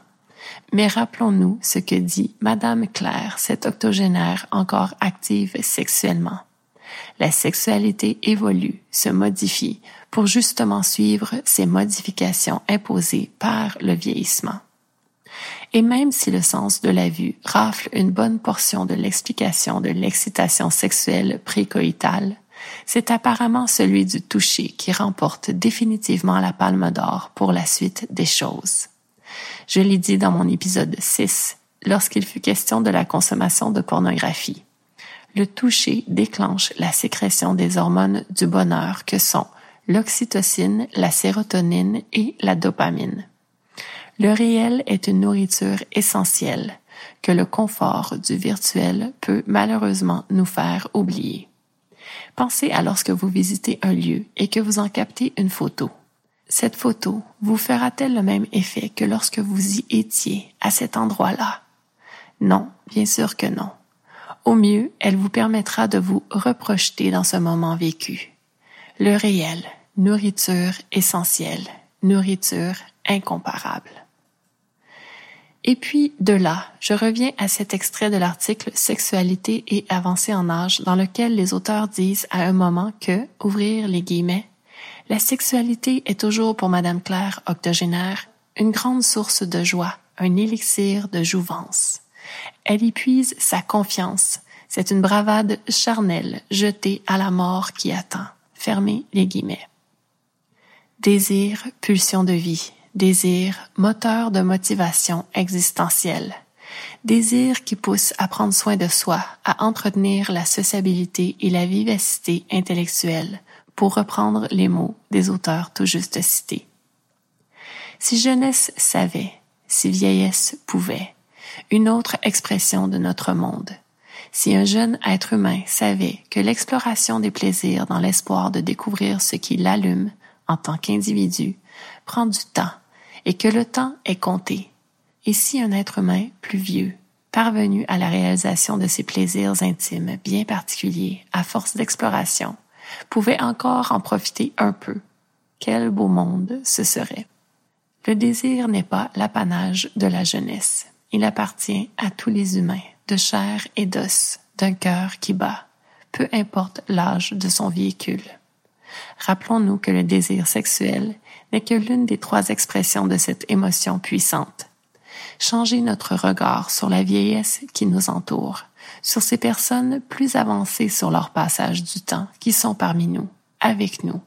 Mais rappelons-nous ce que dit Madame Claire, cette octogénaire encore active sexuellement. La sexualité évolue, se modifie, pour justement suivre ces modifications imposées par le vieillissement. Et même si le sens de la vue rafle une bonne portion de l'explication de l'excitation sexuelle précoïtale, c'est apparemment celui du toucher qui remporte définitivement la palme d'or pour la suite des choses. Je l'ai dit dans mon épisode 6, lorsqu'il fut question de la consommation de pornographie. Le toucher déclenche la sécrétion des hormones du bonheur que sont l'oxytocine, la sérotonine et la dopamine. Le réel est une nourriture essentielle que le confort du virtuel peut malheureusement nous faire oublier. Pensez à lorsque vous visitez un lieu et que vous en captez une photo. Cette photo vous fera-t-elle le même effet que lorsque vous y étiez à cet endroit-là? Non, bien sûr que non. Au mieux, elle vous permettra de vous reprojeter dans ce moment vécu. Le réel, nourriture essentielle, nourriture incomparable. Et puis, de là, je reviens à cet extrait de l'article Sexualité et avancée en âge dans lequel les auteurs disent à un moment que, ouvrir les guillemets, La sexualité est toujours pour Madame Claire octogénaire une grande source de joie, un élixir de jouvence. Elle y puise sa confiance. C'est une bravade charnelle jetée à la mort qui attend. Fermez les guillemets. Désir, pulsion de vie. Désir, moteur de motivation existentielle. Désir qui pousse à prendre soin de soi, à entretenir la sociabilité et la vivacité intellectuelle, pour reprendre les mots des auteurs tout juste cités. Si jeunesse savait, si vieillesse pouvait, une autre expression de notre monde. Si un jeune être humain savait que l'exploration des plaisirs dans l'espoir de découvrir ce qui l'allume en tant qu'individu prend du temps et que le temps est compté, et si un être humain plus vieux, parvenu à la réalisation de ses plaisirs intimes bien particuliers à force d'exploration, pouvait encore en profiter un peu, quel beau monde ce serait. Le désir n'est pas l'apanage de la jeunesse. Il appartient à tous les humains, de chair et d'os, d'un cœur qui bat, peu importe l'âge de son véhicule. Rappelons-nous que le désir sexuel n'est que l'une des trois expressions de cette émotion puissante. Changer notre regard sur la vieillesse qui nous entoure, sur ces personnes plus avancées sur leur passage du temps qui sont parmi nous, avec nous,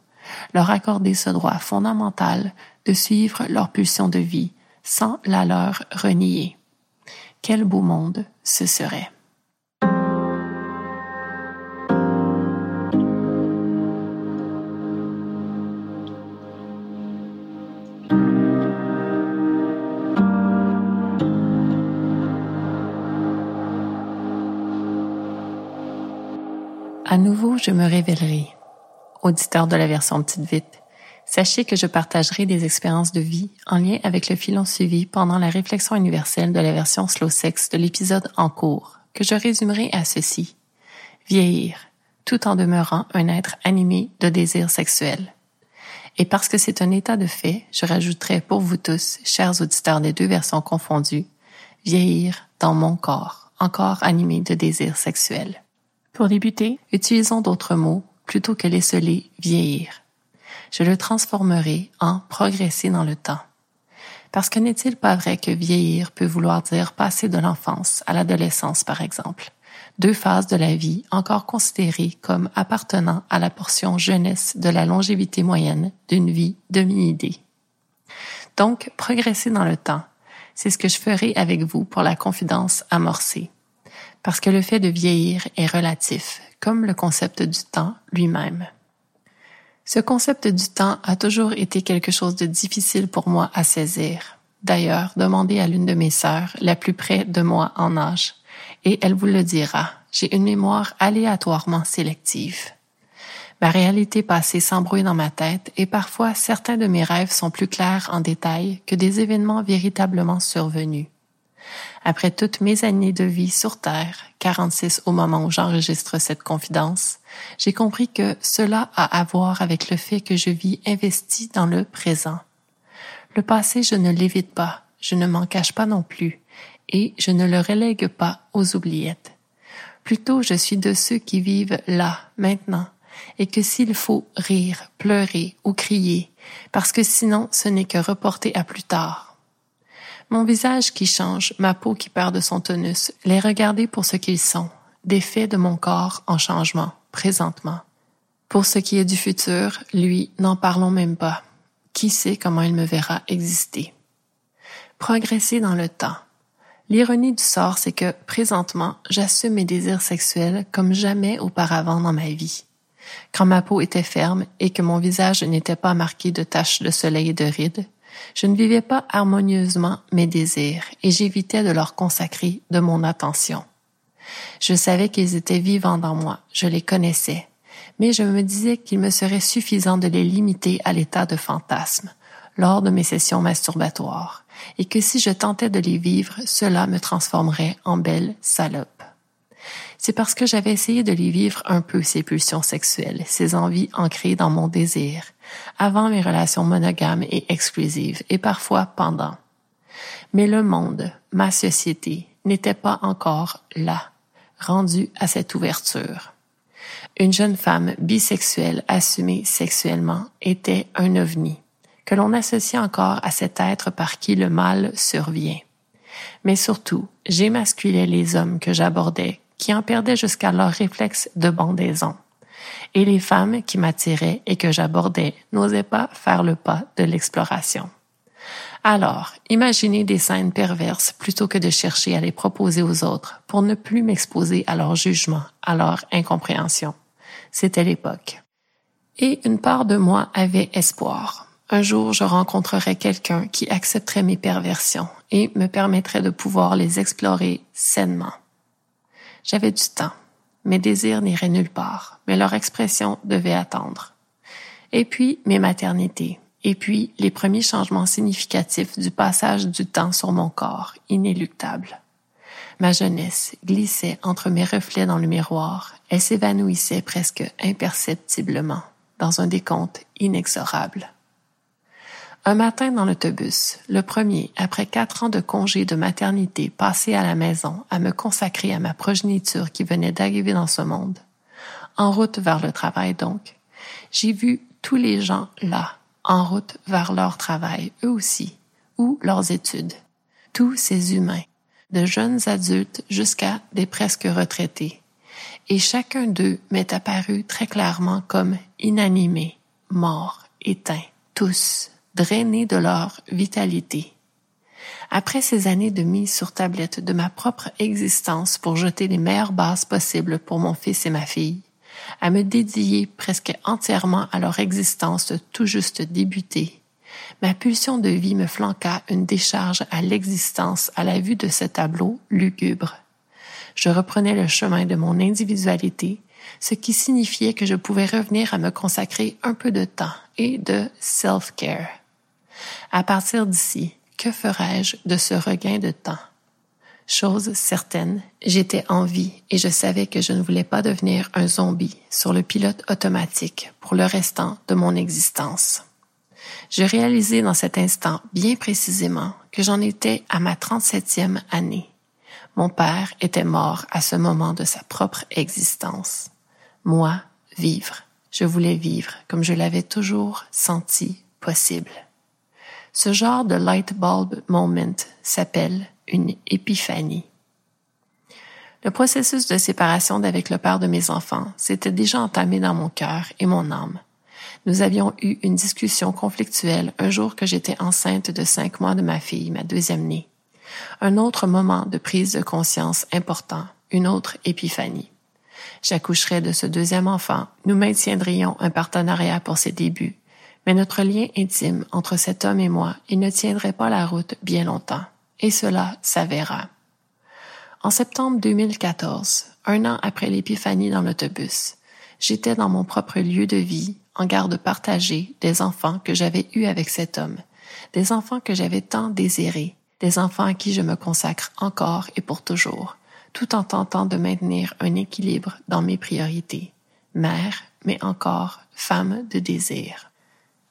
leur accorder ce droit fondamental de suivre leur pulsion de vie sans la leur renier. Quel beau monde ce serait. À nouveau, je me révélerai. Auditeur de la version petite vite, sachez que je partagerai des expériences de vie en lien avec le filon suivi pendant la réflexion universelle de la version slow sex de l'épisode en cours, que je résumerai à ceci. Vieillir, tout en demeurant un être animé de désir sexuel. Et parce que c'est un état de fait, je rajouterai pour vous tous, chers auditeurs des deux versions confondues, vieillir dans mon corps, encore animé de désir sexuel. Pour débuter, utilisons d'autres mots plutôt que les vieillir. Je le transformerai en progresser dans le temps. Parce que n'est-il pas vrai que vieillir peut vouloir dire passer de l'enfance à l'adolescence, par exemple, deux phases de la vie encore considérées comme appartenant à la portion jeunesse de la longévité moyenne d'une vie demi-idée. Donc, progresser dans le temps, c'est ce que je ferai avec vous pour la confidence amorcée parce que le fait de vieillir est relatif, comme le concept du temps lui-même. Ce concept du temps a toujours été quelque chose de difficile pour moi à saisir. D'ailleurs, demandez à l'une de mes sœurs, la plus près de moi en âge, et elle vous le dira. J'ai une mémoire aléatoirement sélective. Ma réalité passée s'embrouille dans ma tête et parfois certains de mes rêves sont plus clairs en détail que des événements véritablement survenus. Après toutes mes années de vie sur Terre, 46 au moment où j'enregistre cette confidence, j'ai compris que cela a à voir avec le fait que je vis investi dans le présent. Le passé, je ne l'évite pas, je ne m'en cache pas non plus, et je ne le relègue pas aux oubliettes. Plutôt, je suis de ceux qui vivent là, maintenant, et que s'il faut rire, pleurer ou crier, parce que sinon ce n'est que reporter à plus tard, mon visage qui change, ma peau qui perd de son tonus, les regarder pour ce qu'ils sont, des faits de mon corps en changement, présentement. Pour ce qui est du futur, lui, n'en parlons même pas. Qui sait comment il me verra exister? Progresser dans le temps. L'ironie du sort, c'est que, présentement, j'assume mes désirs sexuels comme jamais auparavant dans ma vie. Quand ma peau était ferme et que mon visage n'était pas marqué de taches de soleil et de rides, je ne vivais pas harmonieusement mes désirs et j'évitais de leur consacrer de mon attention. Je savais qu'ils étaient vivants dans moi, je les connaissais, mais je me disais qu'il me serait suffisant de les limiter à l'état de fantasme lors de mes sessions masturbatoires, et que si je tentais de les vivre, cela me transformerait en belle salope. C'est parce que j'avais essayé de les vivre un peu ces pulsions sexuelles, ces envies ancrées dans mon désir, avant mes relations monogames et exclusives, et parfois pendant. Mais le monde, ma société, n'était pas encore là, rendu à cette ouverture. une jeune femme bisexuelle assumée sexuellement était un ovni, que l'on associe encore à cet être par qui le mal survient. Mais surtout, j'émasculais les hommes que j'abordais, qui en perdaient jusqu'à leur réflexe de bandaison. Et les femmes qui m'attiraient et que j'abordais n'osaient pas faire le pas de l'exploration. Alors, imaginez des scènes perverses plutôt que de chercher à les proposer aux autres pour ne plus m'exposer à leur jugement, à leur incompréhension. C'était l'époque. Et une part de moi avait espoir. Un jour, je rencontrerais quelqu'un qui accepterait mes perversions et me permettrait de pouvoir les explorer sainement. J'avais du temps. Mes désirs n'iraient nulle part, mais leur expression devait attendre. Et puis, mes maternités, et puis les premiers changements significatifs du passage du temps sur mon corps, inéluctable. Ma jeunesse glissait entre mes reflets dans le miroir, elle s'évanouissait presque imperceptiblement dans un décompte inexorable. Un matin dans l'autobus, le premier après quatre ans de congé de maternité passé à la maison à me consacrer à ma progéniture qui venait d'arriver dans ce monde, en route vers le travail donc, j'ai vu tous les gens là, en route vers leur travail, eux aussi, ou leurs études. Tous ces humains, de jeunes adultes jusqu'à des presque retraités. Et chacun d'eux m'est apparu très clairement comme inanimé, mort, éteint, tous, drainés de leur vitalité. Après ces années de mise sur tablette de ma propre existence pour jeter les meilleures bases possibles pour mon fils et ma fille, à me dédier presque entièrement à leur existence tout juste débutée. Ma pulsion de vie me flanqua une décharge à l'existence à la vue de ce tableau lugubre. Je reprenais le chemin de mon individualité, ce qui signifiait que je pouvais revenir à me consacrer un peu de temps et de self-care. À partir d'ici, que ferais-je de ce regain de temps? Chose certaine, j'étais en vie et je savais que je ne voulais pas devenir un zombie sur le pilote automatique pour le restant de mon existence. Je réalisais dans cet instant bien précisément que j'en étais à ma 37e année. Mon père était mort à ce moment de sa propre existence. Moi, vivre. Je voulais vivre comme je l'avais toujours senti possible. Ce genre de light bulb moment s'appelle une épiphanie. Le processus de séparation d'avec le père de mes enfants s'était déjà entamé dans mon cœur et mon âme. Nous avions eu une discussion conflictuelle un jour que j'étais enceinte de cinq mois de ma fille, ma deuxième née. Un autre moment de prise de conscience important, une autre épiphanie. J'accoucherais de ce deuxième enfant, nous maintiendrions un partenariat pour ses débuts, mais notre lien intime entre cet homme et moi, il ne tiendrait pas la route bien longtemps et cela s'avéra. En septembre 2014, un an après l'épiphanie dans l'autobus, j'étais dans mon propre lieu de vie, en garde partagée des enfants que j'avais eus avec cet homme, des enfants que j'avais tant désirés, des enfants à qui je me consacre encore et pour toujours, tout en tentant de maintenir un équilibre dans mes priorités, mère, mais encore femme de désir.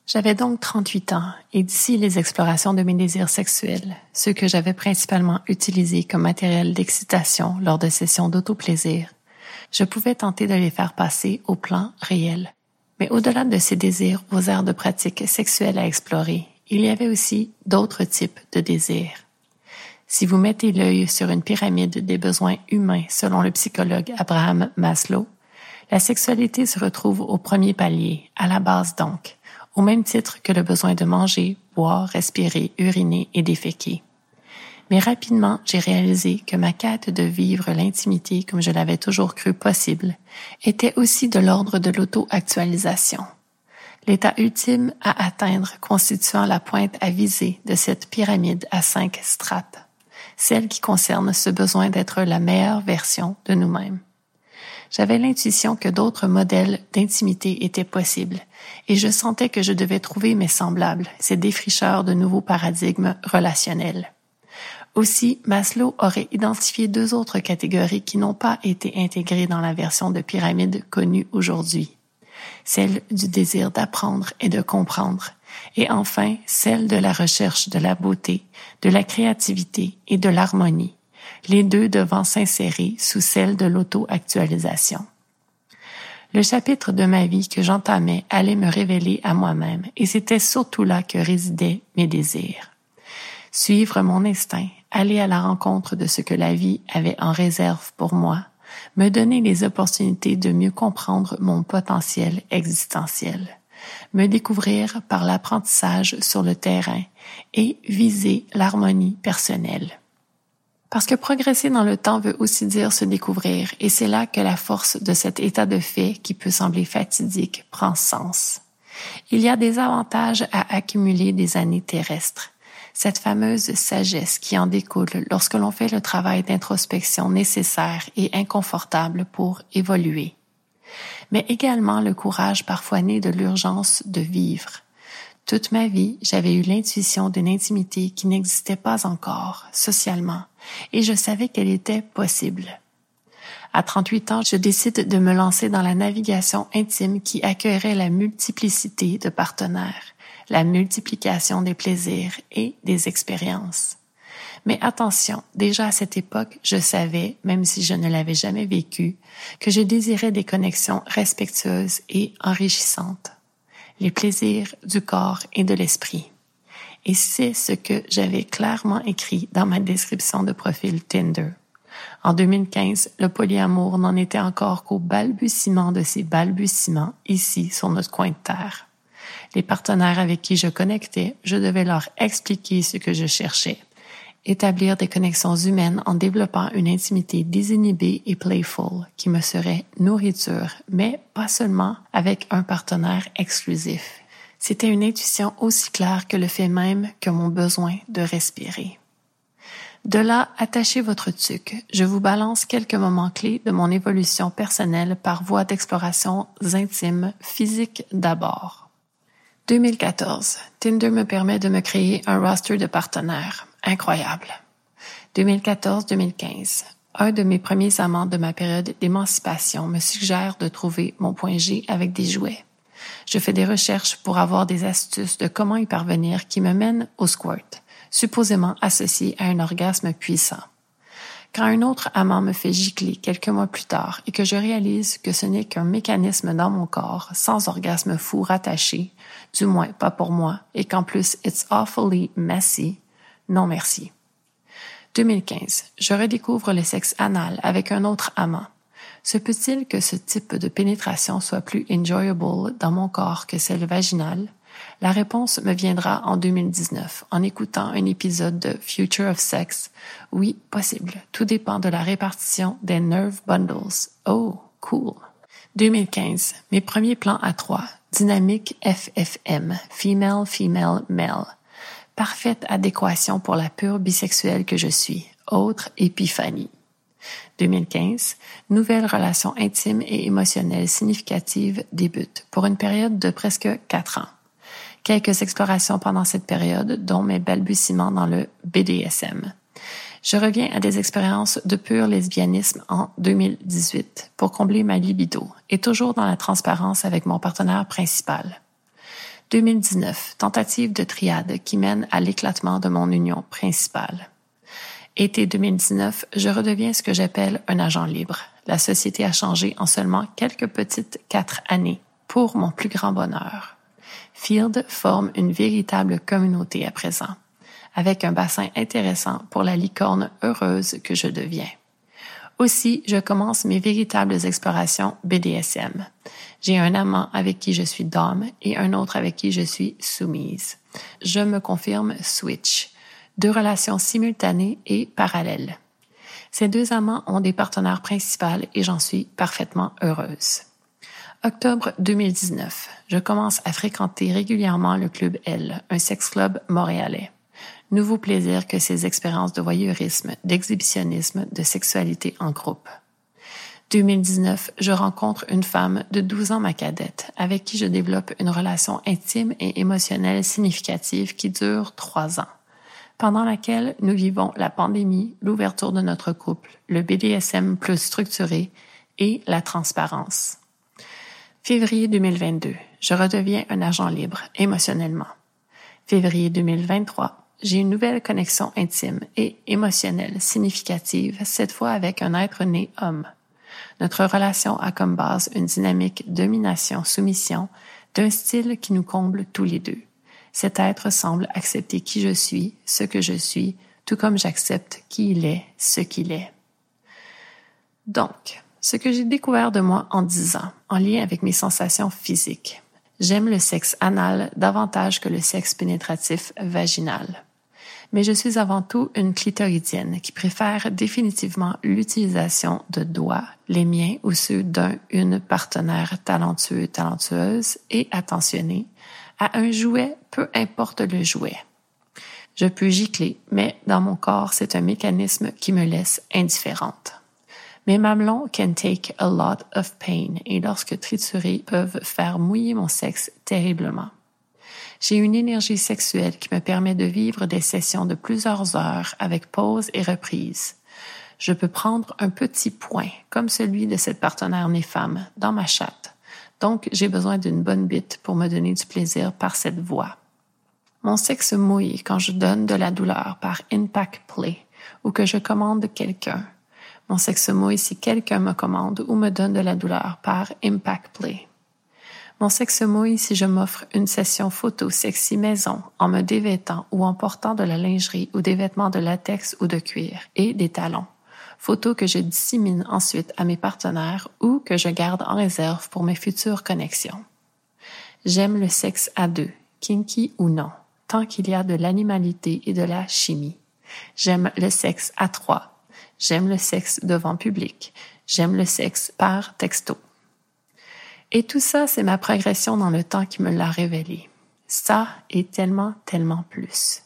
J'avais donc 38 ans et d'ici les explorations de mes désirs sexuels, ceux que j'avais principalement utilisés comme matériel d'excitation lors de sessions d'autoplaisir, je pouvais tenter de les faire passer au plan réel. Mais au-delà de ces désirs aux aires de pratique sexuelles à explorer, il y avait aussi d'autres types de désirs. Si vous mettez l'œil sur une pyramide des besoins humains selon le psychologue Abraham Maslow, la sexualité se retrouve au premier palier, à la base donc, au même titre que le besoin de manger, boire, respirer, uriner et déféquer. Mais rapidement, j'ai réalisé que ma quête de vivre l'intimité comme je l'avais toujours cru possible était aussi de l'ordre de l'auto-actualisation. L'état ultime à atteindre constituant la pointe à viser de cette pyramide à cinq strates, celle qui concerne ce besoin d'être la meilleure version de nous-mêmes. J'avais l'intuition que d'autres modèles d'intimité étaient possibles, et je sentais que je devais trouver mes semblables, ces défricheurs de nouveaux paradigmes relationnels. Aussi, Maslow aurait identifié deux autres catégories qui n'ont pas été intégrées dans la version de pyramide connue aujourd'hui. Celle du désir d'apprendre et de comprendre, et enfin celle de la recherche de la beauté, de la créativité et de l'harmonie, les deux devant s'insérer sous celle de l'auto-actualisation. Le chapitre de ma vie que j'entamais allait me révéler à moi-même et c'était surtout là que résidaient mes désirs. Suivre mon instinct, aller à la rencontre de ce que la vie avait en réserve pour moi, me donner les opportunités de mieux comprendre mon potentiel existentiel, me découvrir par l'apprentissage sur le terrain et viser l'harmonie personnelle. Parce que progresser dans le temps veut aussi dire se découvrir, et c'est là que la force de cet état de fait qui peut sembler fatidique prend sens. Il y a des avantages à accumuler des années terrestres. Cette fameuse sagesse qui en découle lorsque l'on fait le travail d'introspection nécessaire et inconfortable pour évoluer. Mais également le courage parfois né de l'urgence de vivre, toute ma vie, j'avais eu l'intuition d'une intimité qui n'existait pas encore, socialement, et je savais qu'elle était possible. À 38 ans, je décide de me lancer dans la navigation intime qui accueillerait la multiplicité de partenaires, la multiplication des plaisirs et des expériences. Mais attention, déjà à cette époque, je savais, même si je ne l'avais jamais vécu, que je désirais des connexions respectueuses et enrichissantes les plaisirs du corps et de l'esprit. Et c'est ce que j'avais clairement écrit dans ma description de profil Tinder. En 2015, le polyamour n'en était encore qu'au balbutiement de ces balbutiements ici sur notre coin de terre. Les partenaires avec qui je connectais, je devais leur expliquer ce que je cherchais, établir des connexions humaines en développant une intimité désinhibée et playful qui me serait nourriture, mais pas seulement avec un partenaire exclusif. C'était une intuition aussi claire que le fait même que mon besoin de respirer. De là, attachez votre tuque. Je vous balance quelques moments clés de mon évolution personnelle par voie d'exploration intime, physique d'abord. 2014. Tinder me permet de me créer un roster de partenaires incroyable. 2014-2015. Un de mes premiers amants de ma période d'émancipation me suggère de trouver mon point G avec des jouets. Je fais des recherches pour avoir des astuces de comment y parvenir qui me mènent au squirt, supposément associé à un orgasme puissant. Quand un autre amant me fait gicler quelques mois plus tard et que je réalise que ce n'est qu'un mécanisme dans mon corps sans orgasme fou rattaché, du moins pas pour moi, et qu'en plus it's awfully messy, non merci. 2015. Je redécouvre le sexe anal avec un autre amant. Se peut-il que ce type de pénétration soit plus enjoyable dans mon corps que celle vaginale? La réponse me viendra en 2019 en écoutant un épisode de Future of Sex. Oui, possible. Tout dépend de la répartition des nerve bundles. Oh, cool. 2015. Mes premiers plans à trois. Dynamique FFM. Female, female, male parfaite adéquation pour la pure bisexuelle que je suis. Autre épiphanie. 2015, nouvelle relation intime et émotionnelle significative débute pour une période de presque quatre ans. Quelques explorations pendant cette période, dont mes balbutiements dans le BDSM. Je reviens à des expériences de pur lesbianisme en 2018 pour combler ma libido et toujours dans la transparence avec mon partenaire principal. 2019, tentative de triade qui mène à l'éclatement de mon union principale. Été 2019, je redeviens ce que j'appelle un agent libre. La société a changé en seulement quelques petites quatre années, pour mon plus grand bonheur. Field forme une véritable communauté à présent, avec un bassin intéressant pour la licorne heureuse que je deviens. Aussi, je commence mes véritables explorations BDSM. J'ai un amant avec qui je suis dame et un autre avec qui je suis soumise. Je me confirme switch. Deux relations simultanées et parallèles. Ces deux amants ont des partenaires principaux et j'en suis parfaitement heureuse. Octobre 2019. Je commence à fréquenter régulièrement le Club L, un sex club montréalais. Nouveau plaisir que ces expériences de voyeurisme, d'exhibitionnisme, de sexualité en groupe. 2019, je rencontre une femme de 12 ans ma cadette, avec qui je développe une relation intime et émotionnelle significative qui dure trois ans, pendant laquelle nous vivons la pandémie, l'ouverture de notre couple, le BDSM plus structuré et la transparence. Février 2022, je redeviens un agent libre émotionnellement. Février 2023, j'ai une nouvelle connexion intime et émotionnelle significative, cette fois avec un être né homme. Notre relation a comme base une dynamique domination-soumission d'un style qui nous comble tous les deux. Cet être semble accepter qui je suis, ce que je suis, tout comme j'accepte qui il est, ce qu'il est. Donc, ce que j'ai découvert de moi en dix ans, en lien avec mes sensations physiques. J'aime le sexe anal davantage que le sexe pénétratif vaginal. Mais je suis avant tout une clitoridienne qui préfère définitivement l'utilisation de doigts, les miens ou ceux d'un, une partenaire talentueux, talentueuse et attentionnée, à un jouet, peu importe le jouet. Je peux gicler, mais dans mon corps, c'est un mécanisme qui me laisse indifférente. Mes mamelons can take a lot of pain et lorsque triturés peuvent faire mouiller mon sexe terriblement. J'ai une énergie sexuelle qui me permet de vivre des sessions de plusieurs heures avec pause et reprise. Je peux prendre un petit point, comme celui de cette partenaire née-femme, dans ma chatte. Donc, j'ai besoin d'une bonne bite pour me donner du plaisir par cette voie. Mon sexe mouille quand je donne de la douleur par impact play ou que je commande quelqu'un mon sexe mouille si quelqu'un me commande ou me donne de la douleur par Impact Play. Mon sexe mouille si je m'offre une session photo sexy maison en me dévêtant ou en portant de la lingerie ou des vêtements de latex ou de cuir et des talons. Photos que je dissémine ensuite à mes partenaires ou que je garde en réserve pour mes futures connexions. J'aime le sexe à deux, kinky ou non, tant qu'il y a de l'animalité et de la chimie. J'aime le sexe à trois, J'aime le sexe devant public. J'aime le sexe par texto. Et tout ça, c'est ma progression dans le temps qui me l'a révélé. Ça est tellement, tellement plus.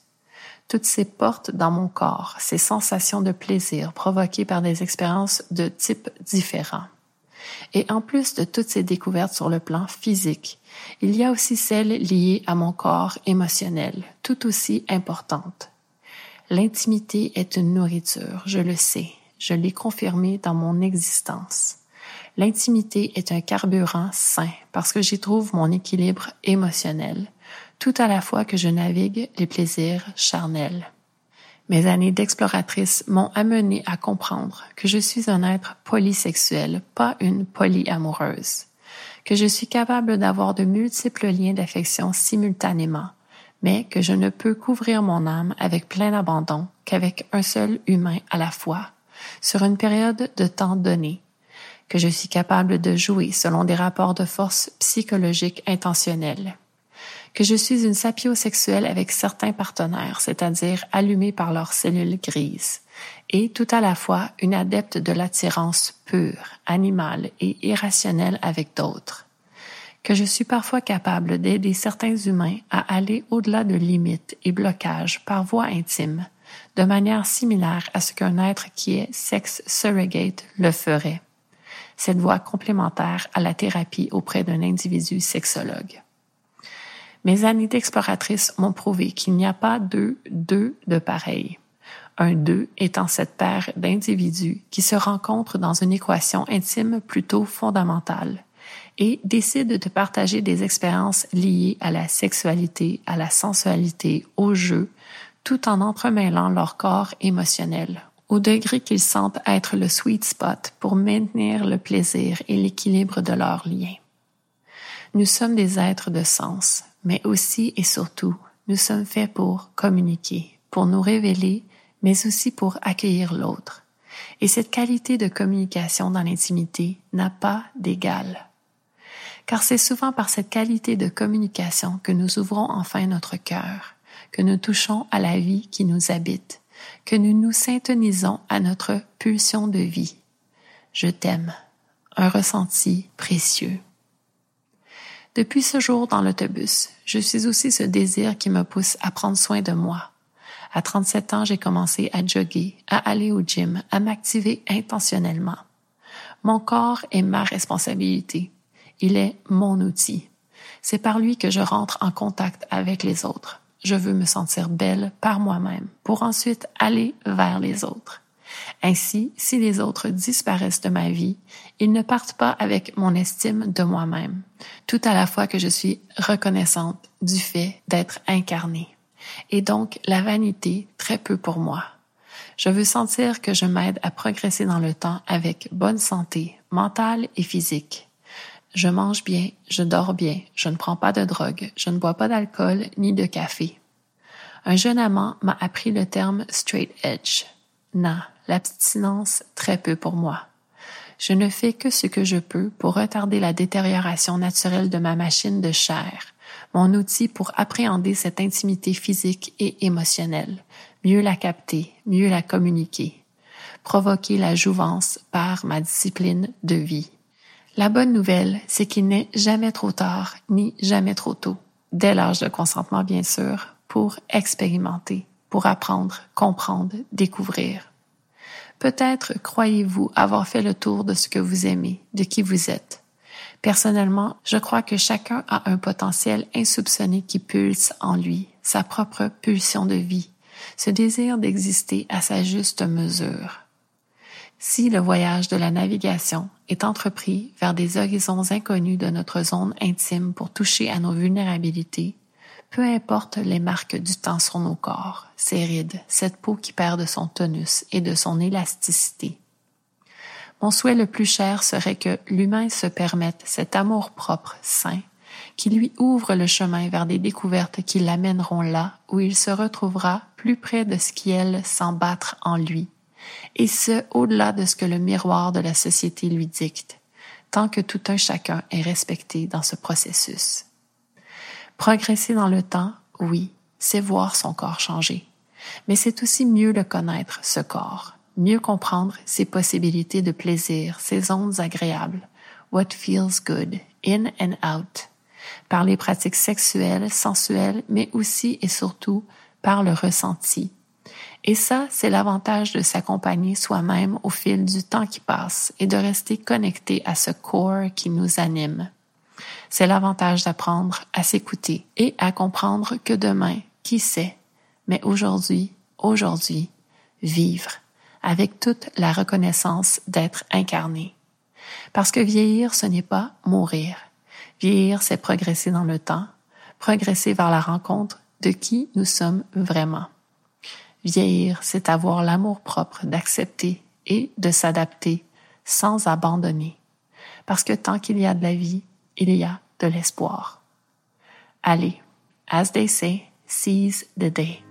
Toutes ces portes dans mon corps, ces sensations de plaisir provoquées par des expériences de type différents. Et en plus de toutes ces découvertes sur le plan physique, il y a aussi celles liées à mon corps émotionnel, tout aussi importantes. L'intimité est une nourriture, je le sais, je l'ai confirmé dans mon existence. L'intimité est un carburant sain parce que j'y trouve mon équilibre émotionnel, tout à la fois que je navigue les plaisirs charnels. Mes années d'exploratrice m'ont amené à comprendre que je suis un être polysexuel, pas une polyamoureuse, que je suis capable d'avoir de multiples liens d'affection simultanément, mais que je ne peux couvrir mon âme avec plein abandon qu'avec un seul humain à la fois, sur une période de temps donné, que je suis capable de jouer selon des rapports de force psychologiques intentionnels, que je suis une sapiosexuelle avec certains partenaires, c'est-à-dire allumés par leurs cellules grises, et tout à la fois une adepte de l'attirance pure, animale et irrationnelle avec d'autres que je suis parfois capable d'aider certains humains à aller au-delà de limites et blocages par voie intime, de manière similaire à ce qu'un être qui est sex surrogate le ferait. Cette voie complémentaire à la thérapie auprès d'un individu sexologue. Mes années d'exploratrice m'ont prouvé qu'il n'y a pas deux deux de pareil. Un deux étant cette paire d'individus qui se rencontrent dans une équation intime plutôt fondamentale et décident de partager des expériences liées à la sexualité, à la sensualité, au jeu, tout en entremêlant leur corps émotionnel, au degré qu'ils sentent être le sweet spot pour maintenir le plaisir et l'équilibre de leur lien. Nous sommes des êtres de sens, mais aussi et surtout, nous sommes faits pour communiquer, pour nous révéler, mais aussi pour accueillir l'autre. Et cette qualité de communication dans l'intimité n'a pas d'égal car c'est souvent par cette qualité de communication que nous ouvrons enfin notre cœur, que nous touchons à la vie qui nous habite, que nous nous syntonisons à notre pulsion de vie. Je t'aime, un ressenti précieux. Depuis ce jour dans l'autobus, je suis aussi ce désir qui me pousse à prendre soin de moi. À 37 ans, j'ai commencé à jogger, à aller au gym, à m'activer intentionnellement. Mon corps est ma responsabilité il est mon outil. C'est par lui que je rentre en contact avec les autres. Je veux me sentir belle par moi-même pour ensuite aller vers les autres. Ainsi, si les autres disparaissent de ma vie, ils ne partent pas avec mon estime de moi-même, tout à la fois que je suis reconnaissante du fait d'être incarnée. Et donc, la vanité, très peu pour moi. Je veux sentir que je m'aide à progresser dans le temps avec bonne santé, mentale et physique. Je mange bien, je dors bien, je ne prends pas de drogue, je ne bois pas d'alcool ni de café. Un jeune amant m'a appris le terme straight edge. Non, l'abstinence, très peu pour moi. Je ne fais que ce que je peux pour retarder la détérioration naturelle de ma machine de chair, mon outil pour appréhender cette intimité physique et émotionnelle, mieux la capter, mieux la communiquer, provoquer la jouvence par ma discipline de vie. La bonne nouvelle, c'est qu'il n'est jamais trop tard ni jamais trop tôt, dès l'âge de consentement bien sûr, pour expérimenter, pour apprendre, comprendre, découvrir. Peut-être croyez-vous avoir fait le tour de ce que vous aimez, de qui vous êtes. Personnellement, je crois que chacun a un potentiel insoupçonné qui pulse en lui, sa propre pulsion de vie, ce désir d'exister à sa juste mesure. Si le voyage de la navigation est entrepris vers des horizons inconnus de notre zone intime pour toucher à nos vulnérabilités, peu importe les marques du temps sur nos corps, ces rides, cette peau qui perd de son tonus et de son élasticité. Mon souhait le plus cher serait que l'humain se permette cet amour propre, sain, qui lui ouvre le chemin vers des découvertes qui l'amèneront là où il se retrouvera plus près de ce qui elle sent battre en lui, et ce au-delà de ce que le miroir de la société lui dicte, tant que tout un chacun est respecté dans ce processus. Progresser dans le temps, oui, c'est voir son corps changer. Mais c'est aussi mieux le connaître, ce corps, mieux comprendre ses possibilités de plaisir, ses ondes agréables, what feels good, in and out, par les pratiques sexuelles, sensuelles, mais aussi et surtout par le ressenti. Et ça, c'est l'avantage de s'accompagner soi-même au fil du temps qui passe et de rester connecté à ce corps qui nous anime. C'est l'avantage d'apprendre à s'écouter et à comprendre que demain, qui sait, mais aujourd'hui, aujourd'hui, vivre avec toute la reconnaissance d'être incarné. Parce que vieillir, ce n'est pas mourir. Vieillir, c'est progresser dans le temps, progresser vers la rencontre de qui nous sommes vraiment. Vieillir, c'est avoir l'amour propre d'accepter et de s'adapter sans abandonner. Parce que tant qu'il y a de la vie, il y a de l'espoir. Allez, as they say, seize the day.